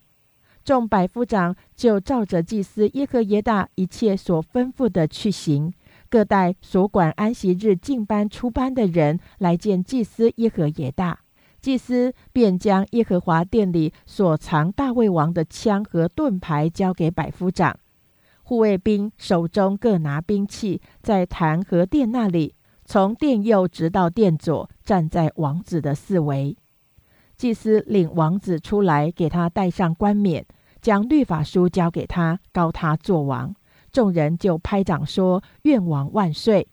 众百夫长就照着祭司耶和耶大一切所吩咐的去行。各代所管安息日进班出班的人来见祭司耶和耶大，祭司便将耶和华殿里所藏大卫王的枪和盾牌交给百夫长，护卫兵手中各拿兵器，在坛和殿那里，从殿右直到殿左，站在王子的四围。祭司领王子出来，给他戴上冠冕，将律法书交给他，告他做王。众人就拍掌说：“愿王万岁！”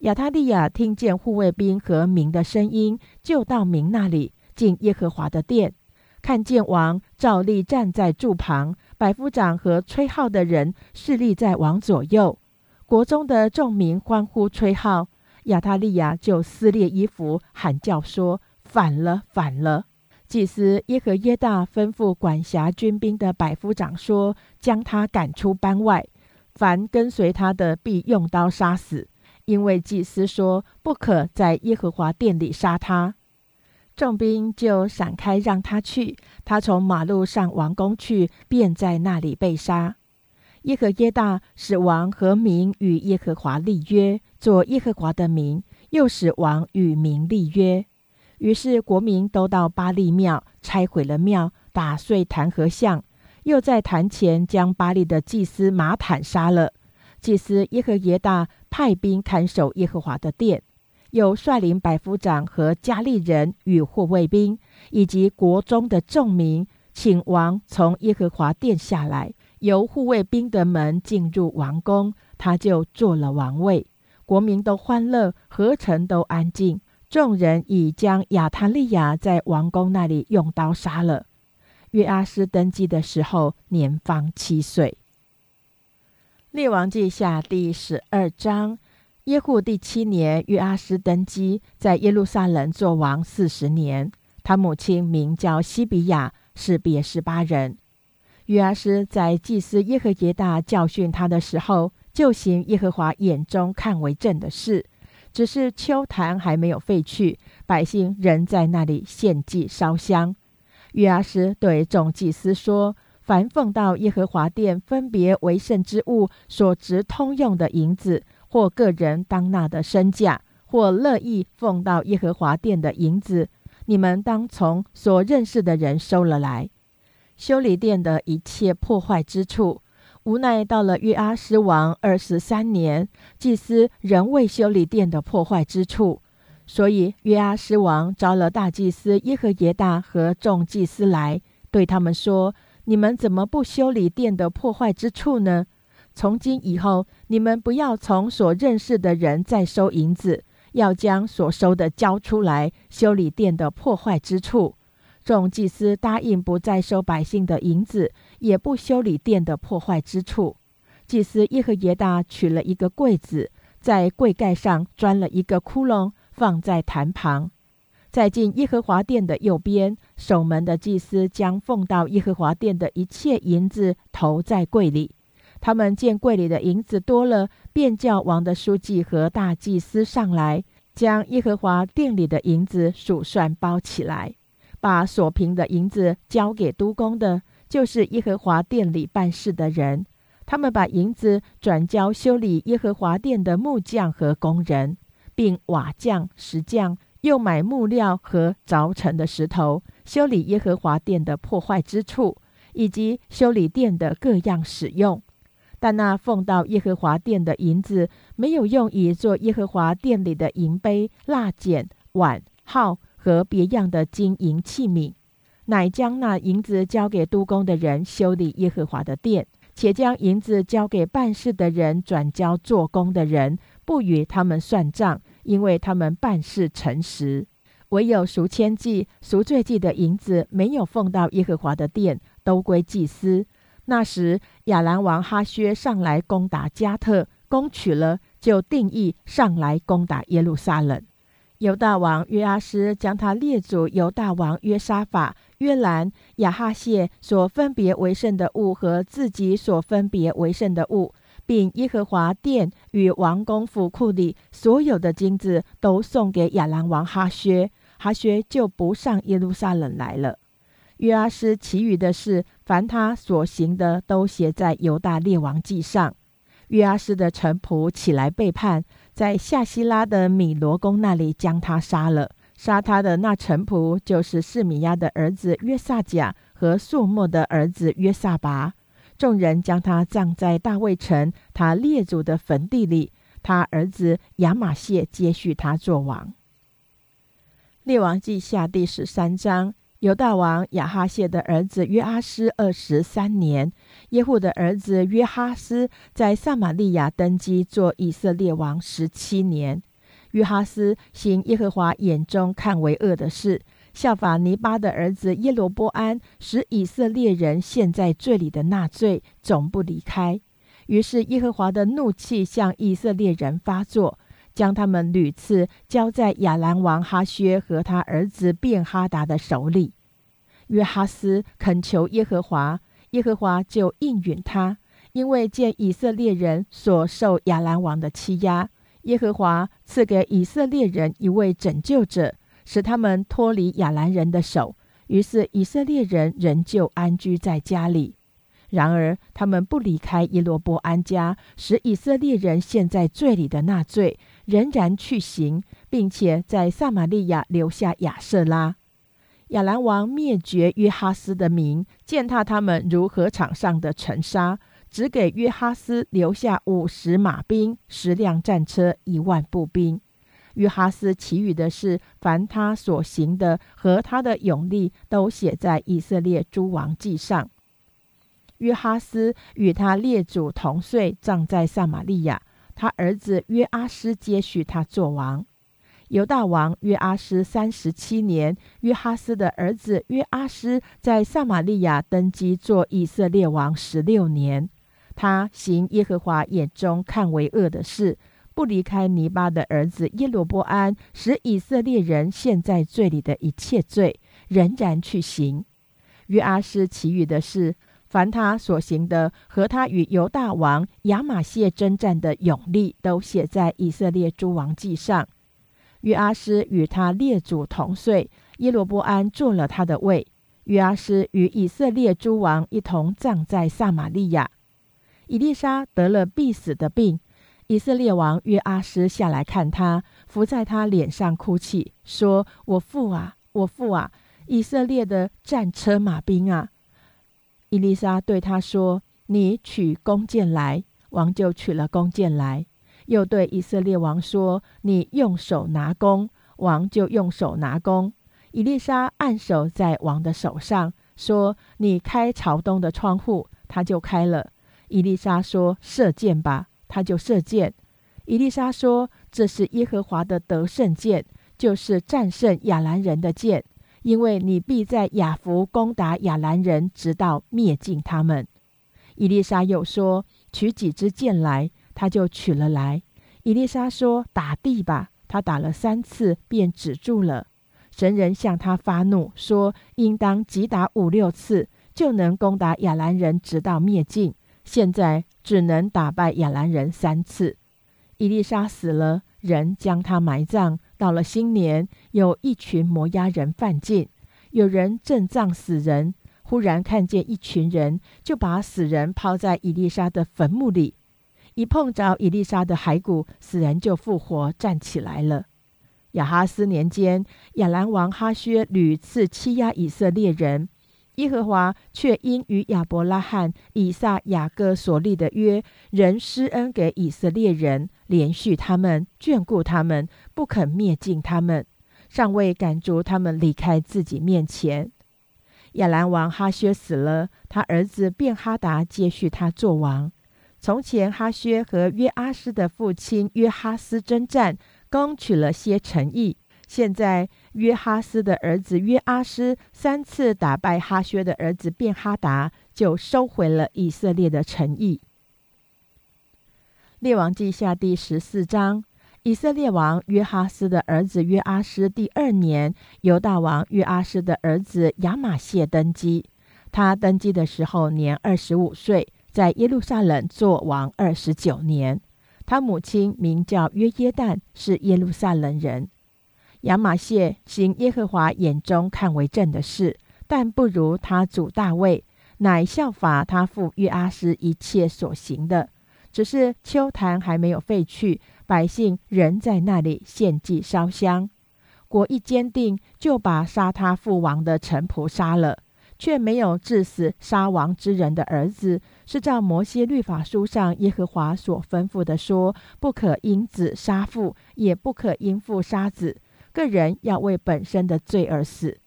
亚他利亚听见护卫兵和民的声音，就到民那里进耶和华的殿，看见王照例站在柱旁，百夫长和吹号的人侍立在王左右。国中的众民欢呼吹号，亚他利亚就撕裂衣服，喊叫说：“反了，反了！”祭司耶和耶大吩咐管辖军兵的百夫长说：“将他赶出班外。”凡跟随他的，必用刀杀死，因为祭司说不可在耶和华殿里杀他。众兵就闪开，让他去。他从马路上王宫去，便在那里被杀。耶和耶大使王和民与耶和华立约，做耶和华的民；又使王与民立约。于是国民都到巴利庙，拆毁了庙，打碎坛和像，又在坛前将巴利的祭司马坦杀了。祭司耶和耶大派兵看守耶和华的殿，又率领百夫长和加利人与护卫兵，以及国中的众民，请王从耶和华殿下来，由护卫兵的门进入王宫，他就做了王位。国民都欢乐，何城都安静。众人已将亚他利亚在王宫那里用刀杀了。约阿斯登基的时候，年方七岁。列王记下第十二章，耶户第七年，约阿斯登基，在耶路撒冷作王四十年。他母亲名叫西比亚，是别十八人。约阿斯在祭司耶和耶大教训他的时候，就行耶和华眼中看为正的事，只是秋坛还没有废去，百姓仍在那里献祭烧香。约阿斯对众祭司说。凡奉到耶和华殿分别为圣之物所值通用的银子，或个人当纳的身价，或乐意奉到耶和华殿的银子，你们当从所认识的人收了来。修理殿的一切破坏之处，无奈到了约阿斯王二十三年，祭司仍未修理殿的破坏之处，所以约阿斯王招了大祭司耶和耶大和众祭司来，对他们说。你们怎么不修理殿的破坏之处呢？从今以后，你们不要从所认识的人再收银子，要将所收的交出来修理殿的破坏之处。众祭司答应不再收百姓的银子，也不修理殿的破坏之处。祭司耶和耶大取了一个柜子，在柜盖上钻了一个窟窿，放在坛旁。在进耶和华殿的右边，守门的祭司将奉到耶和华殿的一切银子投在柜里。他们见柜里的银子多了，便叫王的书记和大祭司上来，将耶和华殿里的银子数算包起来，把所凭的银子交给督工的，就是耶和华殿里办事的人。他们把银子转交修理耶和华殿的木匠和工人，并瓦匠、石匠。又买木料和凿成的石头，修理耶和华殿的破坏之处，以及修理殿的各样使用。但那奉到耶和华殿的银子，没有用以做耶和华殿里的银杯、蜡剪、碗、号和别样的金银器皿，乃将那银子交给督工的人修理耶和华的殿，且将银子交给办事的人转交做工的人，不与他们算账。因为他们办事诚实，唯有赎千祭、赎罪祭的银子没有奉到耶和华的殿，都归祭司。那时亚兰王哈薛上来攻打加特，攻取了，就定义上来攻打耶路撒冷。犹大王约阿斯将他列祖犹大王约沙法、约兰、亚哈谢所分别为圣的物和自己所分别为圣的物。并耶和华殿与王宫府库里所有的金子都送给亚兰王哈薛，哈薛就不上耶路撒冷来了。约阿斯其余的事，凡他所行的，都写在犹大列王记上。约阿斯的臣仆起来背叛，在夏希拉的米罗宫那里将他杀了。杀他的那臣仆就是示米亚的儿子约萨甲和素莫的儿子约萨拔。众人将他葬在大卫城他列祖的坟地里，他儿子亚玛谢接续他做王。列王记下第十三章，犹大王亚哈谢的儿子约阿斯二十三年，耶户的儿子约哈斯在撒玛利亚登基做以色列王十七年。约哈斯行耶和华眼中看为恶的事。效法尼巴的儿子耶罗波安，使以色列人陷在罪里的纳罪，总不离开。于是耶和华的怒气向以色列人发作，将他们屡次交在亚兰王哈薛和他儿子便哈达的手里。约哈斯恳求耶和华，耶和华就应允他，因为见以色列人所受亚兰王的欺压，耶和华赐给以色列人一位拯救者。使他们脱离亚兰人的手，于是以色列人仍旧安居在家里。然而，他们不离开耶罗波安家，使以色列人陷在罪里的那罪，仍然去行，并且在撒玛利亚留下亚瑟拉。亚兰王灭绝约哈斯的民，践踏他们如禾场上的尘沙，只给约哈斯留下五十马兵、十辆战车、一万步兵。约哈斯其余的事，凡他所行的和他的勇力，都写在以色列诸王记上。约哈斯与他列祖同岁，葬在撒玛利亚。他儿子约阿斯接续他做王。犹大王约阿斯三十七年，约哈斯的儿子约阿斯在撒玛利亚登基做以色列王十六年。他行耶和华眼中看为恶的事，不离开尼巴的儿子耶罗波安使以色列人陷在罪里的一切罪，仍然去行。约阿斯其余的事。凡他所行的和他与犹大王亚玛谢征战的勇力，都写在以色列诸王记上。约阿斯与他列祖同岁，耶罗波安做了他的位。约阿斯与以色列诸王一同葬在撒玛利亚。以利沙得了必死的病，以色列王约阿斯下来看他，伏在他脸上哭泣，说：“我父啊，我父啊，以色列的战车马兵啊！”伊丽莎对他说：“你取弓箭来。”王就取了弓箭来，又对以色列王说：“你用手拿弓。”王就用手拿弓。伊丽莎按手在王的手上，说：“你开朝东的窗户。”他就开了。伊丽莎说：“射箭吧。”他就射箭。伊丽莎说：“这是耶和华的得胜箭，就是战胜亚兰人的箭。”因为你必在亚弗攻打亚兰人，直到灭尽他们。伊丽莎又说：“取几支箭来。”他就取了来。伊丽莎说：“打地吧。”他打了三次，便止住了。神人向他发怒，说：“应当击打五六次，就能攻打亚兰人，直到灭尽。现在只能打败亚兰人三次。”伊丽莎死了，人将他埋葬。到了新年，有一群摩押人犯境，有人正葬死人，忽然看见一群人，就把死人抛在伊丽莎的坟墓里。一碰着伊丽莎的骸骨，死人就复活站起来了。亚哈斯年间，亚兰王哈薛屡次欺压以色列人。耶和华却因与亚伯拉罕、以撒、雅各所立的约，仍施恩给以色列人，连续他们，眷顾他们，不肯灭尽他们，尚未赶逐他们离开自己面前。亚兰王哈薛死了，他儿子便哈达接续他做王。从前哈薛和约阿斯的父亲约哈斯征战，攻取了些城邑。现在约哈斯的儿子约阿斯三次打败哈薛的儿子便哈达，就收回了以色列的诚意。列王记下第十四章，以色列王约哈斯的儿子约阿斯第二年，犹大王约阿斯的儿子亚玛谢登基。他登基的时候年二十五岁，在耶路撒冷做王二十九年。他母亲名叫约耶旦，是耶路撒冷人。亚玛谢行耶和华眼中看为正的事，但不如他主大卫，乃效法他父约阿斯一切所行的。只是秋坛还没有废去，百姓仍在那里献祭烧香。国一坚定，就把杀他父王的臣仆杀了，却没有致死杀王之人的儿子。是照摩西律法书上耶和华所吩咐的说：不可因子杀父，也不可因父杀子。个人要为本身的罪而死。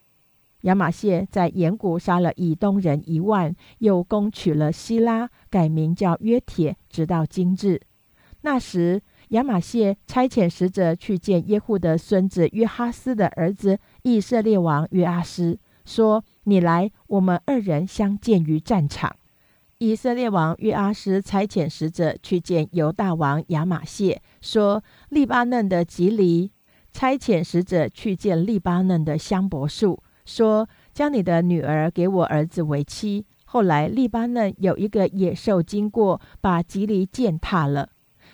亚玛谢在岩谷杀了以东人一万，又攻取了希拉，改名叫约铁，直到今日。那时，亚玛谢差遣使者去见耶户的孙子约哈斯的儿子以色列王约阿斯，说：“你来，我们二人相见于战场。”以色列王约阿斯差遣使者去见犹大王亚玛谢，说：“利巴嫩的吉黎。”差遣使者去见利巴嫩的香柏树，说：“将你的女儿给我儿子为妻。”后来利巴嫩有一个野兽经过，把吉利践踏了。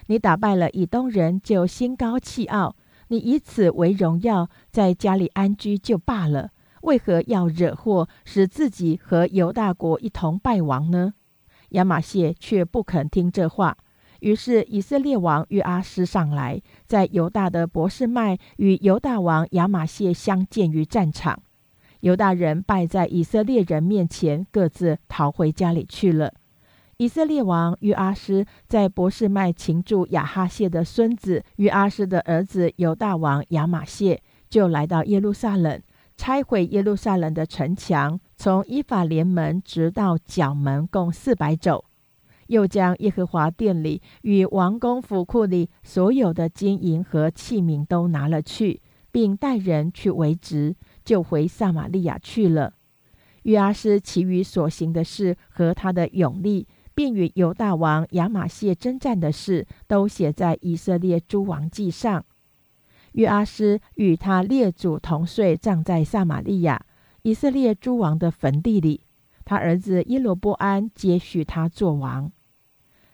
你打败了以东人，就心高气傲，你以此为荣耀，在家里安居就罢了。为何要惹祸，使自己和犹大国一同败亡呢？亚玛谢却不肯听这话。于是以色列王约阿斯上来，在犹大的博士麦与犹大王亚玛谢相见于战场。犹大人败在以色列人面前，各自逃回家里去了。以色列王约阿斯在博士麦擒住亚哈谢的孙子约阿斯的儿子犹大王亚玛谢，就来到耶路撒冷，拆毁耶路撒冷的城墙，从伊法连门直到角门，共四百肘。又将耶和华殿里与王宫府库里所有的金银和器皿都拿了去，并带人去为职，就回撒玛利亚去了。约阿斯其余所行的事和他的勇力。并与犹大王亚玛谢征战的事，都写在以色列诸王记上。约阿斯与他列祖同睡，葬在撒玛利亚以色列诸王的坟地里。他儿子耶罗波安接续他做王。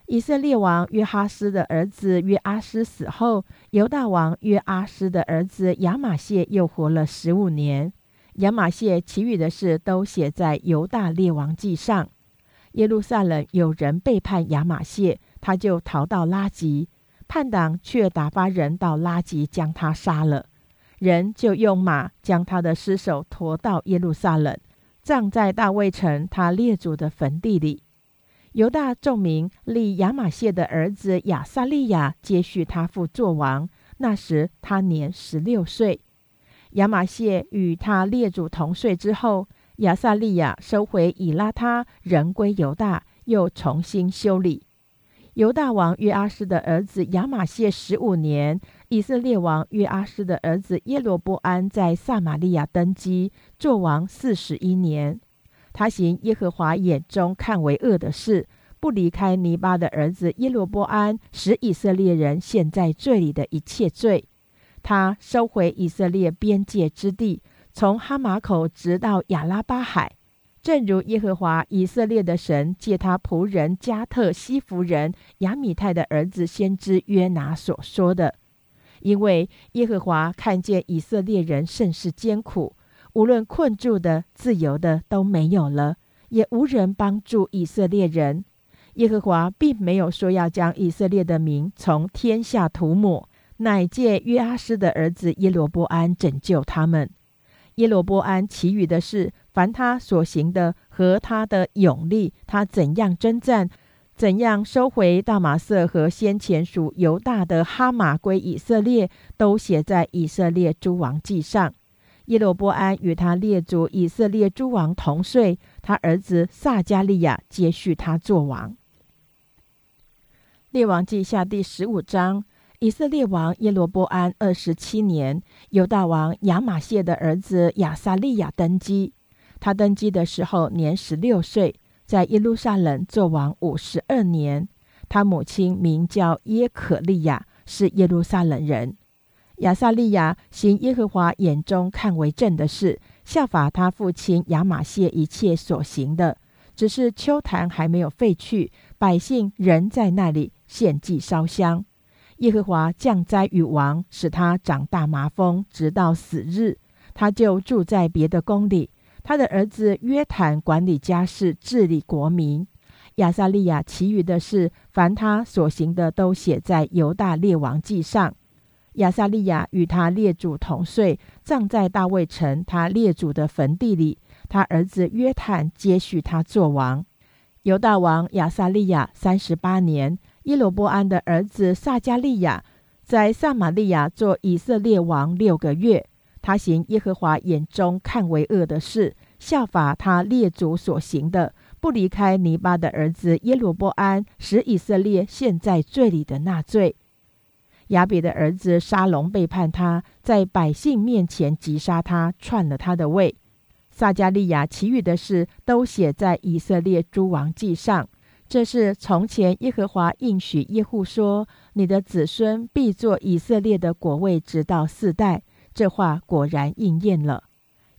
以色列王约哈斯的儿子约阿斯死后，犹大王约阿斯的儿子亚玛谢又活了十五年。亚玛谢其余的事都写在犹大列王记上。耶路撒冷有人背叛亚玛谢，他就逃到拉吉，叛党却打发人到拉吉将他杀了。人就用马将他的尸首驮到耶路撒冷，葬在大卫城他列祖的坟地里。犹大众民立亚玛谢的儿子亚撒利亚接续他父作王，那时他年十六岁。亚玛谢与他列祖同岁之后。亚萨利亚收回以拉他，人归犹大，又重新修理。犹大王约阿斯的儿子亚玛谢十五年，以色列王约阿斯的儿子耶罗波安在撒玛利亚登基，做王四十一年。他行耶和华眼中看为恶的事，不离开尼巴的儿子耶罗波安使以色列人陷在罪里的一切罪。他收回以色列边界之地。从哈马口直到亚拉巴海，正如耶和华以色列的神借他仆人加特西弗人亚米泰的儿子先知约拿所说的。因为耶和华看见以色列人甚是艰苦，无论困住的、自由的都没有了，也无人帮助以色列人。耶和华并没有说要将以色列的名从天下涂抹，乃借约阿斯的儿子耶罗波安拯救他们。耶罗波安其余的事，凡他所行的和他的勇力，他怎样征战，怎样收回大马色和先前属犹大的哈马归以色列，都写在以色列诸王记上。耶罗波安与他列祖以色列诸王同岁，他儿子撒加利亚接续他做王。列王记下第十五章。以色列王耶罗波安二十七年，犹大王亚玛谢的儿子亚撒利亚登基。他登基的时候年十六岁，在耶路撒冷做王五十二年。他母亲名叫耶可利亚，是耶路撒冷人。亚撒利亚行耶和华眼中看为正的事，效法他父亲亚玛谢一切所行的。只是秋坛还没有废去，百姓仍在那里献祭烧香。耶和华降灾于王，使他长大麻风，直到死日，他就住在别的宫里。他的儿子约坦管理家事，治理国民。亚撒利亚其余的事，凡他所行的，都写在犹大列王记上。亚撒利亚与他列祖同岁，葬在大卫城他列祖的坟地里。他儿子约坦接续他做王。犹大王亚撒利亚三十八年。耶罗波安的儿子撒加利亚在撒玛利亚做以色列王六个月，他行耶和华眼中看为恶的事，效法他列祖所行的，不离开尼巴的儿子耶罗波安，使以色列陷在罪里的那罪。亚比的儿子沙龙背叛他，在百姓面前击杀他，篡了他的位。撒加利亚其余的事都写在以色列诸王记上。这是从前耶和华应许耶户说：“你的子孙必做以色列的国位，直到四代。”这话果然应验了。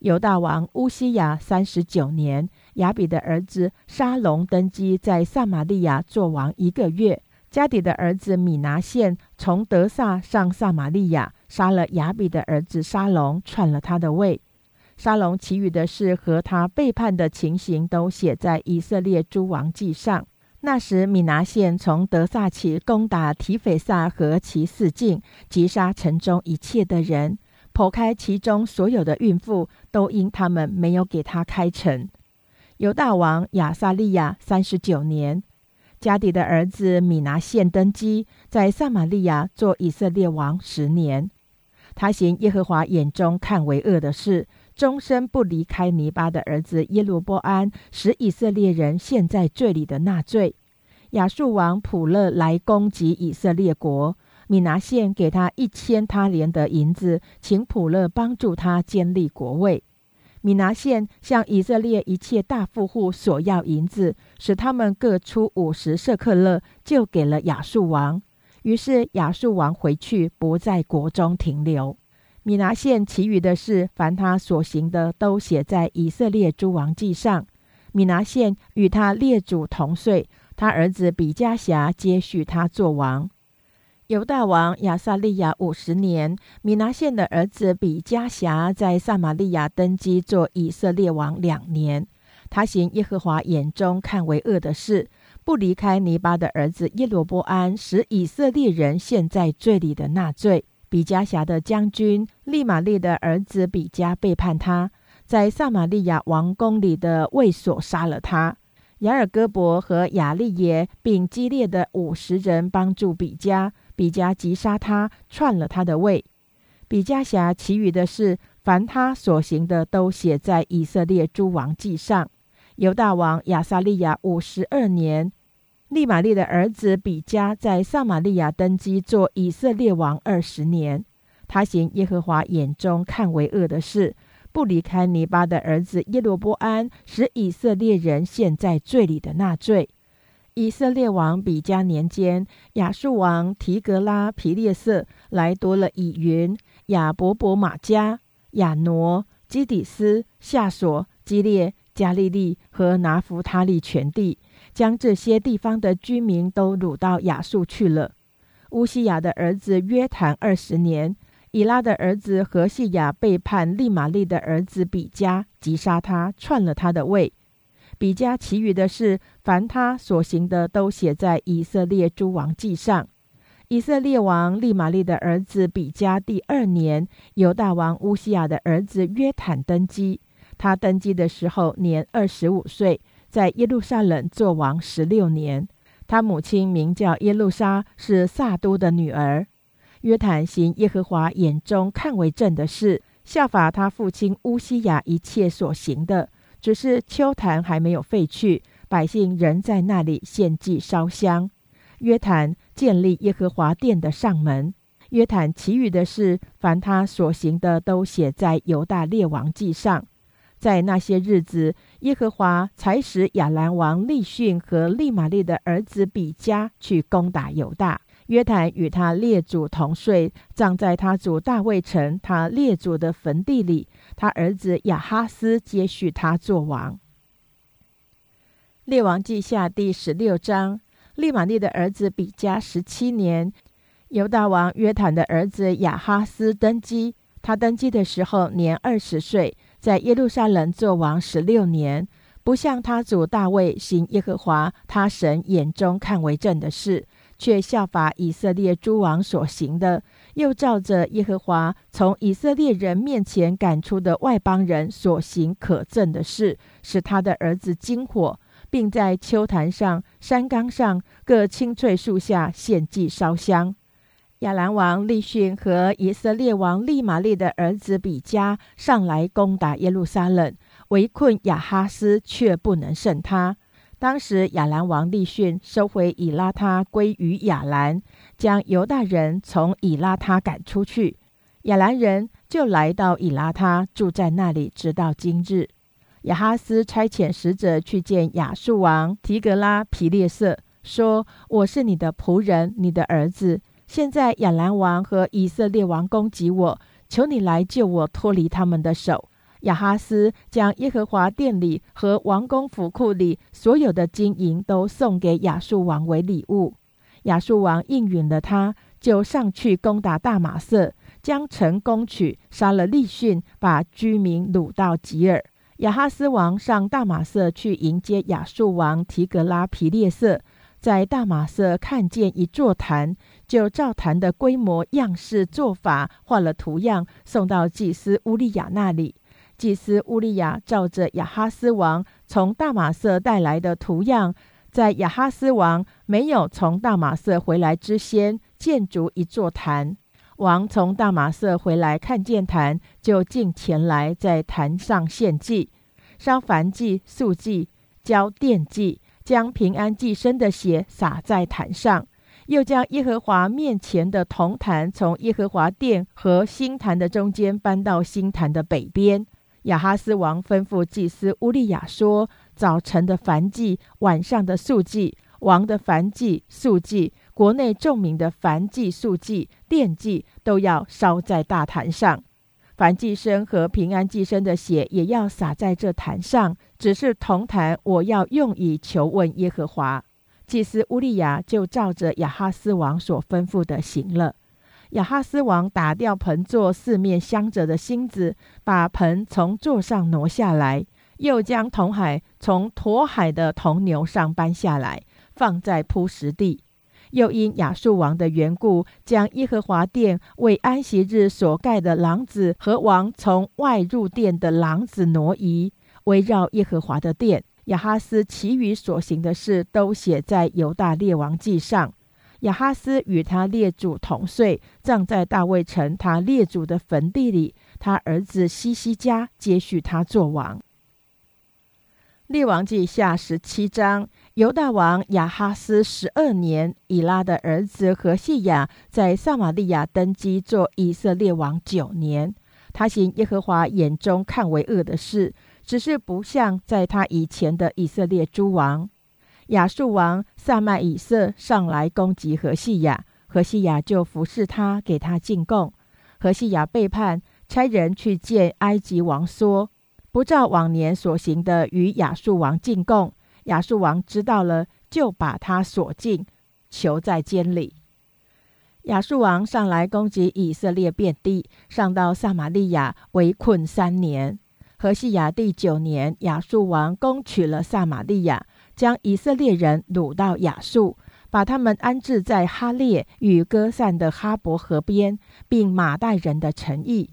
犹大王乌西亚三十九年，亚比的儿子沙龙登基，在撒玛利亚做王一个月。加底的儿子米拿县从德萨上撒玛利亚，杀了亚比的儿子沙龙，篡了他的位。沙龙其余的事和他背叛的情形，都写在以色列诸王记上。那时，米拿县从德萨起攻打提斐萨和其四境，击杀城中一切的人，剖开其中所有的孕妇，都因他们没有给他开城。犹大王亚撒利亚三十九年，加底的儿子米拿现登基，在撒玛利亚做以色列王十年。他行耶和华眼中看为恶的事。终身不离开尼巴的儿子耶罗波安，使以色列人陷在罪里的纳罪。亚述王普勒来攻击以色列国，米拿县给他一千他连的银子，请普勒帮助他建立国位。米拿县向以色列一切大富户索要银子，使他们各出五十舍克勒，就给了亚述王。于是亚述王回去，不在国中停留。米拿县其余的事，凡他所行的，都写在以色列诸王记上。米拿县与他列祖同岁，他儿子比加辖接续他做王。犹大王亚撒利亚五十年，米拿县的儿子比加辖在撒玛利亚登基做以色列王两年。他行耶和华眼中看为恶的事，不离开尼巴的儿子耶罗波安，使以色列人陷在罪里的纳罪。比加辖的将军利玛利的儿子比加背叛他，在撒玛利亚王宫里的卫所杀了他。雅尔戈伯和雅利耶并激烈的五十人帮助比加，比加击杀他，篡了他的位。比加辖其余的事，凡他所行的，都写在以色列诸王记上。犹大王亚撒利亚五十二年。利玛利的儿子比加在撒玛利亚登基做以色列王二十年，他行耶和华眼中看为恶的事，不离开尼巴的儿子耶罗波安，使以色列人陷在罪里的纳罪。以色列王比加年间，亚述王提格拉皮列色来夺了以云、亚伯伯马加、亚挪、基底斯、夏索、基列、加利利和拿弗他利全地。将这些地方的居民都掳到亚述去了。乌西亚的儿子约坦二十年，以拉的儿子何西亚背叛利玛利的儿子比加，击杀他，篡了他的位。比加其余的事，凡他所行的，都写在以色列诸王记上。以色列王利玛利的儿子比加第二年，犹大王乌西亚的儿子约坦登基。他登基的时候年二十五岁。在耶路撒冷做王十六年，他母亲名叫耶路撒，是撒都的女儿。约坦行耶和华眼中看为正的事，效法他父亲乌西亚一切所行的。只是秋坛还没有废去，百姓仍在那里献祭烧香。约坦建立耶和华殿的上门。约坦其余的事，凡他所行的，都写在犹大列王记上。在那些日子，耶和华才使亚兰王利逊和利玛利的儿子比加去攻打犹大。约坦与他列祖同睡，葬在他祖大卫城他列祖的坟地里。他儿子亚哈斯接续他做王。列王记下第十六章，利玛利的儿子比加十七年，犹大王约坦的儿子亚哈斯登基。他登基的时候年二十岁。在耶路撒冷做王十六年，不像他祖大卫行耶和华他神眼中看为正的事，却效法以色列诸王所行的，又照着耶和华从以色列人面前赶出的外邦人所行可憎的事，使他的儿子惊火，并在秋坛上、山冈上各青翠树下献祭烧香。亚兰王利逊和以色列王利玛利的儿子比加上来攻打耶路撒冷，围困亚哈斯，却不能胜他。当时亚兰王利逊收回以拉他归于亚兰，将犹大人从以拉他赶出去。亚兰人就来到以拉他，住在那里，直到今日。亚哈斯差遣使者去见亚述王提格拉皮列色，说：“我是你的仆人，你的儿子。”现在亚兰王和以色列王攻击我，求你来救我脱离他们的手。亚哈斯将耶和华殿里和王宫府库里所有的金银都送给亚述王为礼物。亚述王应允了他，就上去攻打大马色，将城攻取，杀了利逊，把居民掳到吉尔。亚哈斯王上大马色去迎接亚述王提格拉皮列色，在大马色看见一座坛，就照坛的规模、样式、做法画了图样，送到祭司乌利亚那里。祭司乌利亚照着亚哈斯王从大马色带来的图样，在亚哈斯王没有从大马色回来之先，建筑一座坛。王从大马色回来，看见坛，就进前来，在坛上献祭，烧燔祭、素祭、交奠祭，将平安祭牲的血洒在坛上，又将耶和华面前的铜坛从耶和华殿和新坛的中间搬到新坛的北边。亚哈斯王吩咐祭司乌利亚说：“早晨的燔祭，晚上的素祭，王的燔祭、素祭，国内众民的燔祭、素祭、奠祭，都要烧在大坛上。燔祭牲和平安祭牲的血也要洒在这坛上。只是铜坛，我要用以求问耶和华。”祭司乌利亚就照着亚哈斯王所吩咐的行了。亚哈斯王打掉盆座四面镶着的星子，把盆从座上挪下来，又将铜海从驼海的铜牛上搬下来，放在铺石地。又因亚述王的缘故，将耶和华殿为安息日所盖的廊子和王从外入殿的廊子挪移，围绕耶和华的殿。亚哈斯其余所行的事，都写在犹大列王记上。亚哈斯与他列祖同岁，葬在大卫城他列祖的坟地里。他儿子西西家接续他做王。列王记下十七章，犹大王亚哈斯十二年，以拉的儿子何西雅在撒玛利亚登基做以色列王九年。他行耶和华眼中看为恶的事，只是不像在他以前的以色列诸王。亚述王萨麦以色上来攻击何西雅，何西雅就服侍他，给他进贡。何西雅背叛，差人去见埃及王，说不照往年所行的与亚述王进贡。亚述王知道了，就把他锁进，囚在监里。亚述王上来攻击以色列遍地，上到撒玛利亚，围困三年。何西雅第九年，亚述王攻取了撒玛利亚。将以色列人掳到亚述，把他们安置在哈列与歌散的哈伯河边，并马代人的城邑。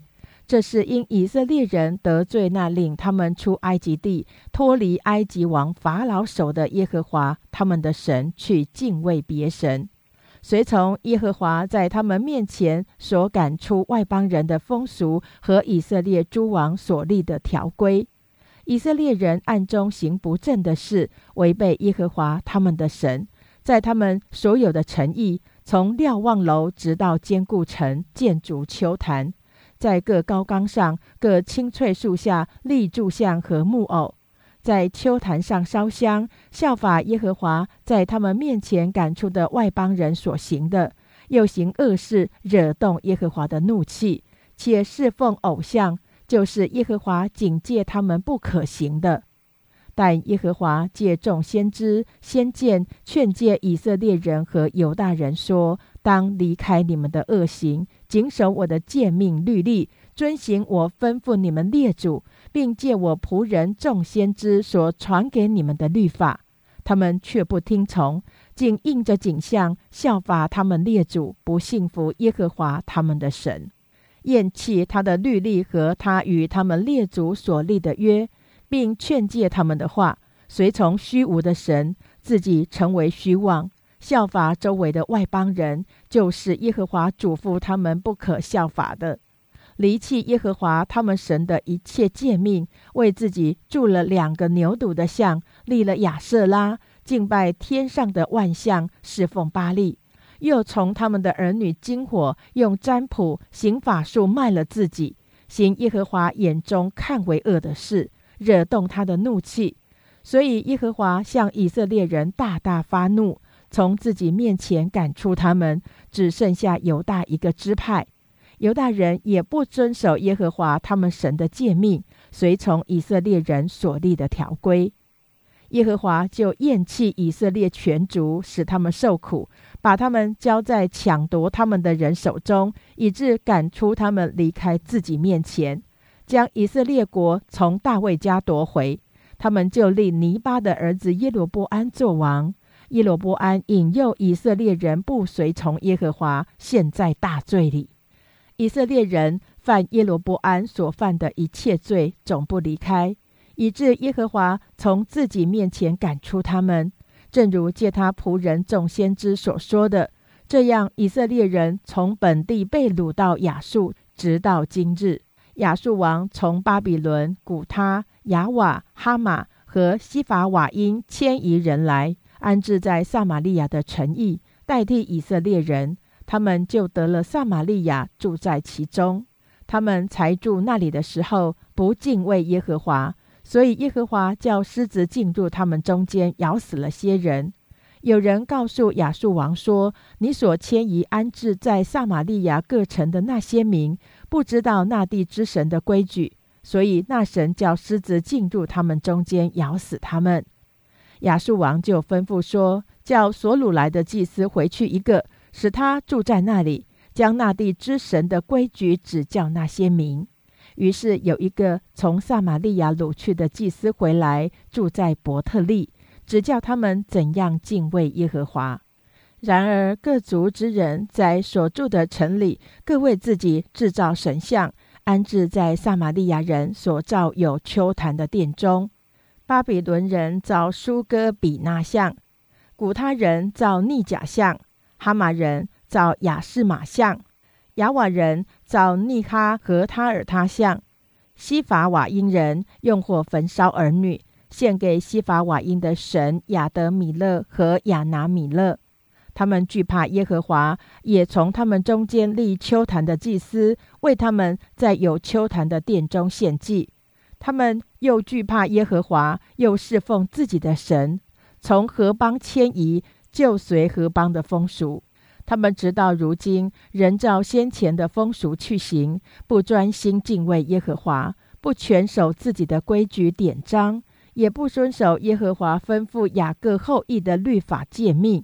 这是因以色列人得罪那令他们出埃及地、脱离埃及王法老手的耶和华他们的神，去敬畏别神，随从耶和华在他们面前所赶出外邦人的风俗和以色列诸王所立的条规。以色列人暗中行不正的事，违背耶和华他们的神，在他们所有的诚意，从瞭望楼直到坚固城，建筑丘坛，在各高岗上、各青翠树下立柱像和木偶，在丘坛上烧香，效法耶和华在他们面前赶出的外邦人所行的，又行恶事，惹动耶和华的怒气，且侍奉偶像。就是耶和华警戒他们不可行的，但耶和华借众先知、先见劝诫以色列人和犹大人说：“当离开你们的恶行，谨守我的诫命律例，遵行我吩咐你们列祖，并借我仆人众先知所传给你们的律法。他们却不听从，竟应着景象效法他们列祖，不信服耶和华他们的神。”厌弃他的律例和他与他们列祖所立的约，并劝诫他们的话，随从虚无的神，自己成为虚妄，效法周围的外邦人，就是耶和华嘱咐他们不可效法的，离弃耶和华他们神的一切诫命，为自己铸了两个牛犊的像，立了亚瑟拉，敬拜天上的万象，侍奉巴利。又从他们的儿女金火用占卜行法术卖了自己，行耶和华眼中看为恶的事，惹动他的怒气。所以耶和华向以色列人大大发怒，从自己面前赶出他们，只剩下犹大一个支派。犹大人也不遵守耶和华他们神的诫命，随从以色列人所立的条规。耶和华就厌弃以色列全族，使他们受苦。把他们交在抢夺他们的人手中，以致赶出他们离开自己面前，将以色列国从大卫家夺回。他们就立尼巴的儿子耶罗波安做王。耶罗波安引诱以色列人不随从耶和华，陷在大罪里。以色列人犯耶罗波安所犯的一切罪，总不离开，以致耶和华从自己面前赶出他们。正如借他仆人众先知所说的，这样以色列人从本地被掳到亚述，直到今日。亚述王从巴比伦、古他、雅瓦、哈马和西法瓦因迁移人来。安置在撒玛利亚的城邑，代替以色列人，他们就得了撒玛利亚，住在其中。他们才住那里的时候，不敬畏耶和华，所以耶和华叫狮子进入他们中间，咬死了些人。有人告诉亚述王说：“你所迁移安置在撒玛利亚各城的那些民，不知道那地之神的规矩，所以那神叫狮子进入他们中间，咬死他们。”亚述王就吩咐说：“叫所掳来的祭司回去一个，使他住在那里，将那地之神的规矩指教那些民。”于是有一个从撒玛利亚掳去的祭司回来，住在伯特利，指教他们怎样敬畏耶和华。然而各族之人在所住的城里，各为自己制造神像，安置在撒玛利亚人所造有丘坛的殿中。巴比伦人造苏哥比纳像，古他人造逆甲像，哈马人造亚士马像，亚瓦人造逆哈和他尔他像，西法瓦因人用火焚烧儿女，献给西法瓦因的神亚德米勒和亚拿米勒。他们惧怕耶和华，也从他们中间立秋坛的祭司，为他们在有秋坛的殿中献祭。他们又惧怕耶和华，又侍奉自己的神，从何邦迁移，就随何邦的风俗。他们直到如今，仍照先前的风俗去行，不专心敬畏耶和华，不全守自己的规矩典章，也不遵守耶和华吩咐雅各后裔的律法诫命。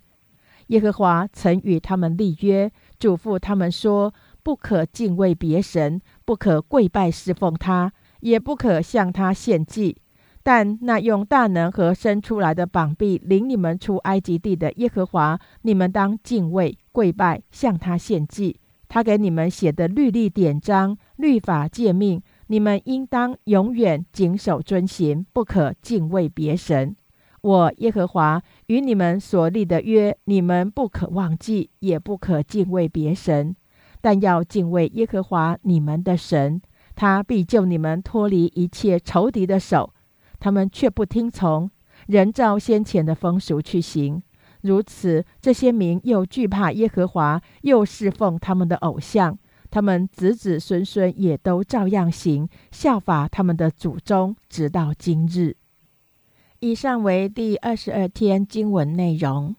耶和华曾与他们立约，嘱咐他们说：不可敬畏别神，不可跪拜侍奉他。也不可向他献祭，但那用大能和生出来的膀臂领你们出埃及地的耶和华，你们当敬畏跪拜，向他献祭。他给你们写的律例典章、律法诫命，你们应当永远谨守遵行，不可敬畏别神。我耶和华与你们所立的约，你们不可忘记，也不可敬畏别神，但要敬畏耶和华你们的神。他必救你们脱离一切仇敌的手，他们却不听从，人照先前的风俗去行。如此，这些民又惧怕耶和华，又侍奉他们的偶像，他们子子孙孙也都照样行，效法他们的祖宗，直到今日。以上为第二十二天经文内容。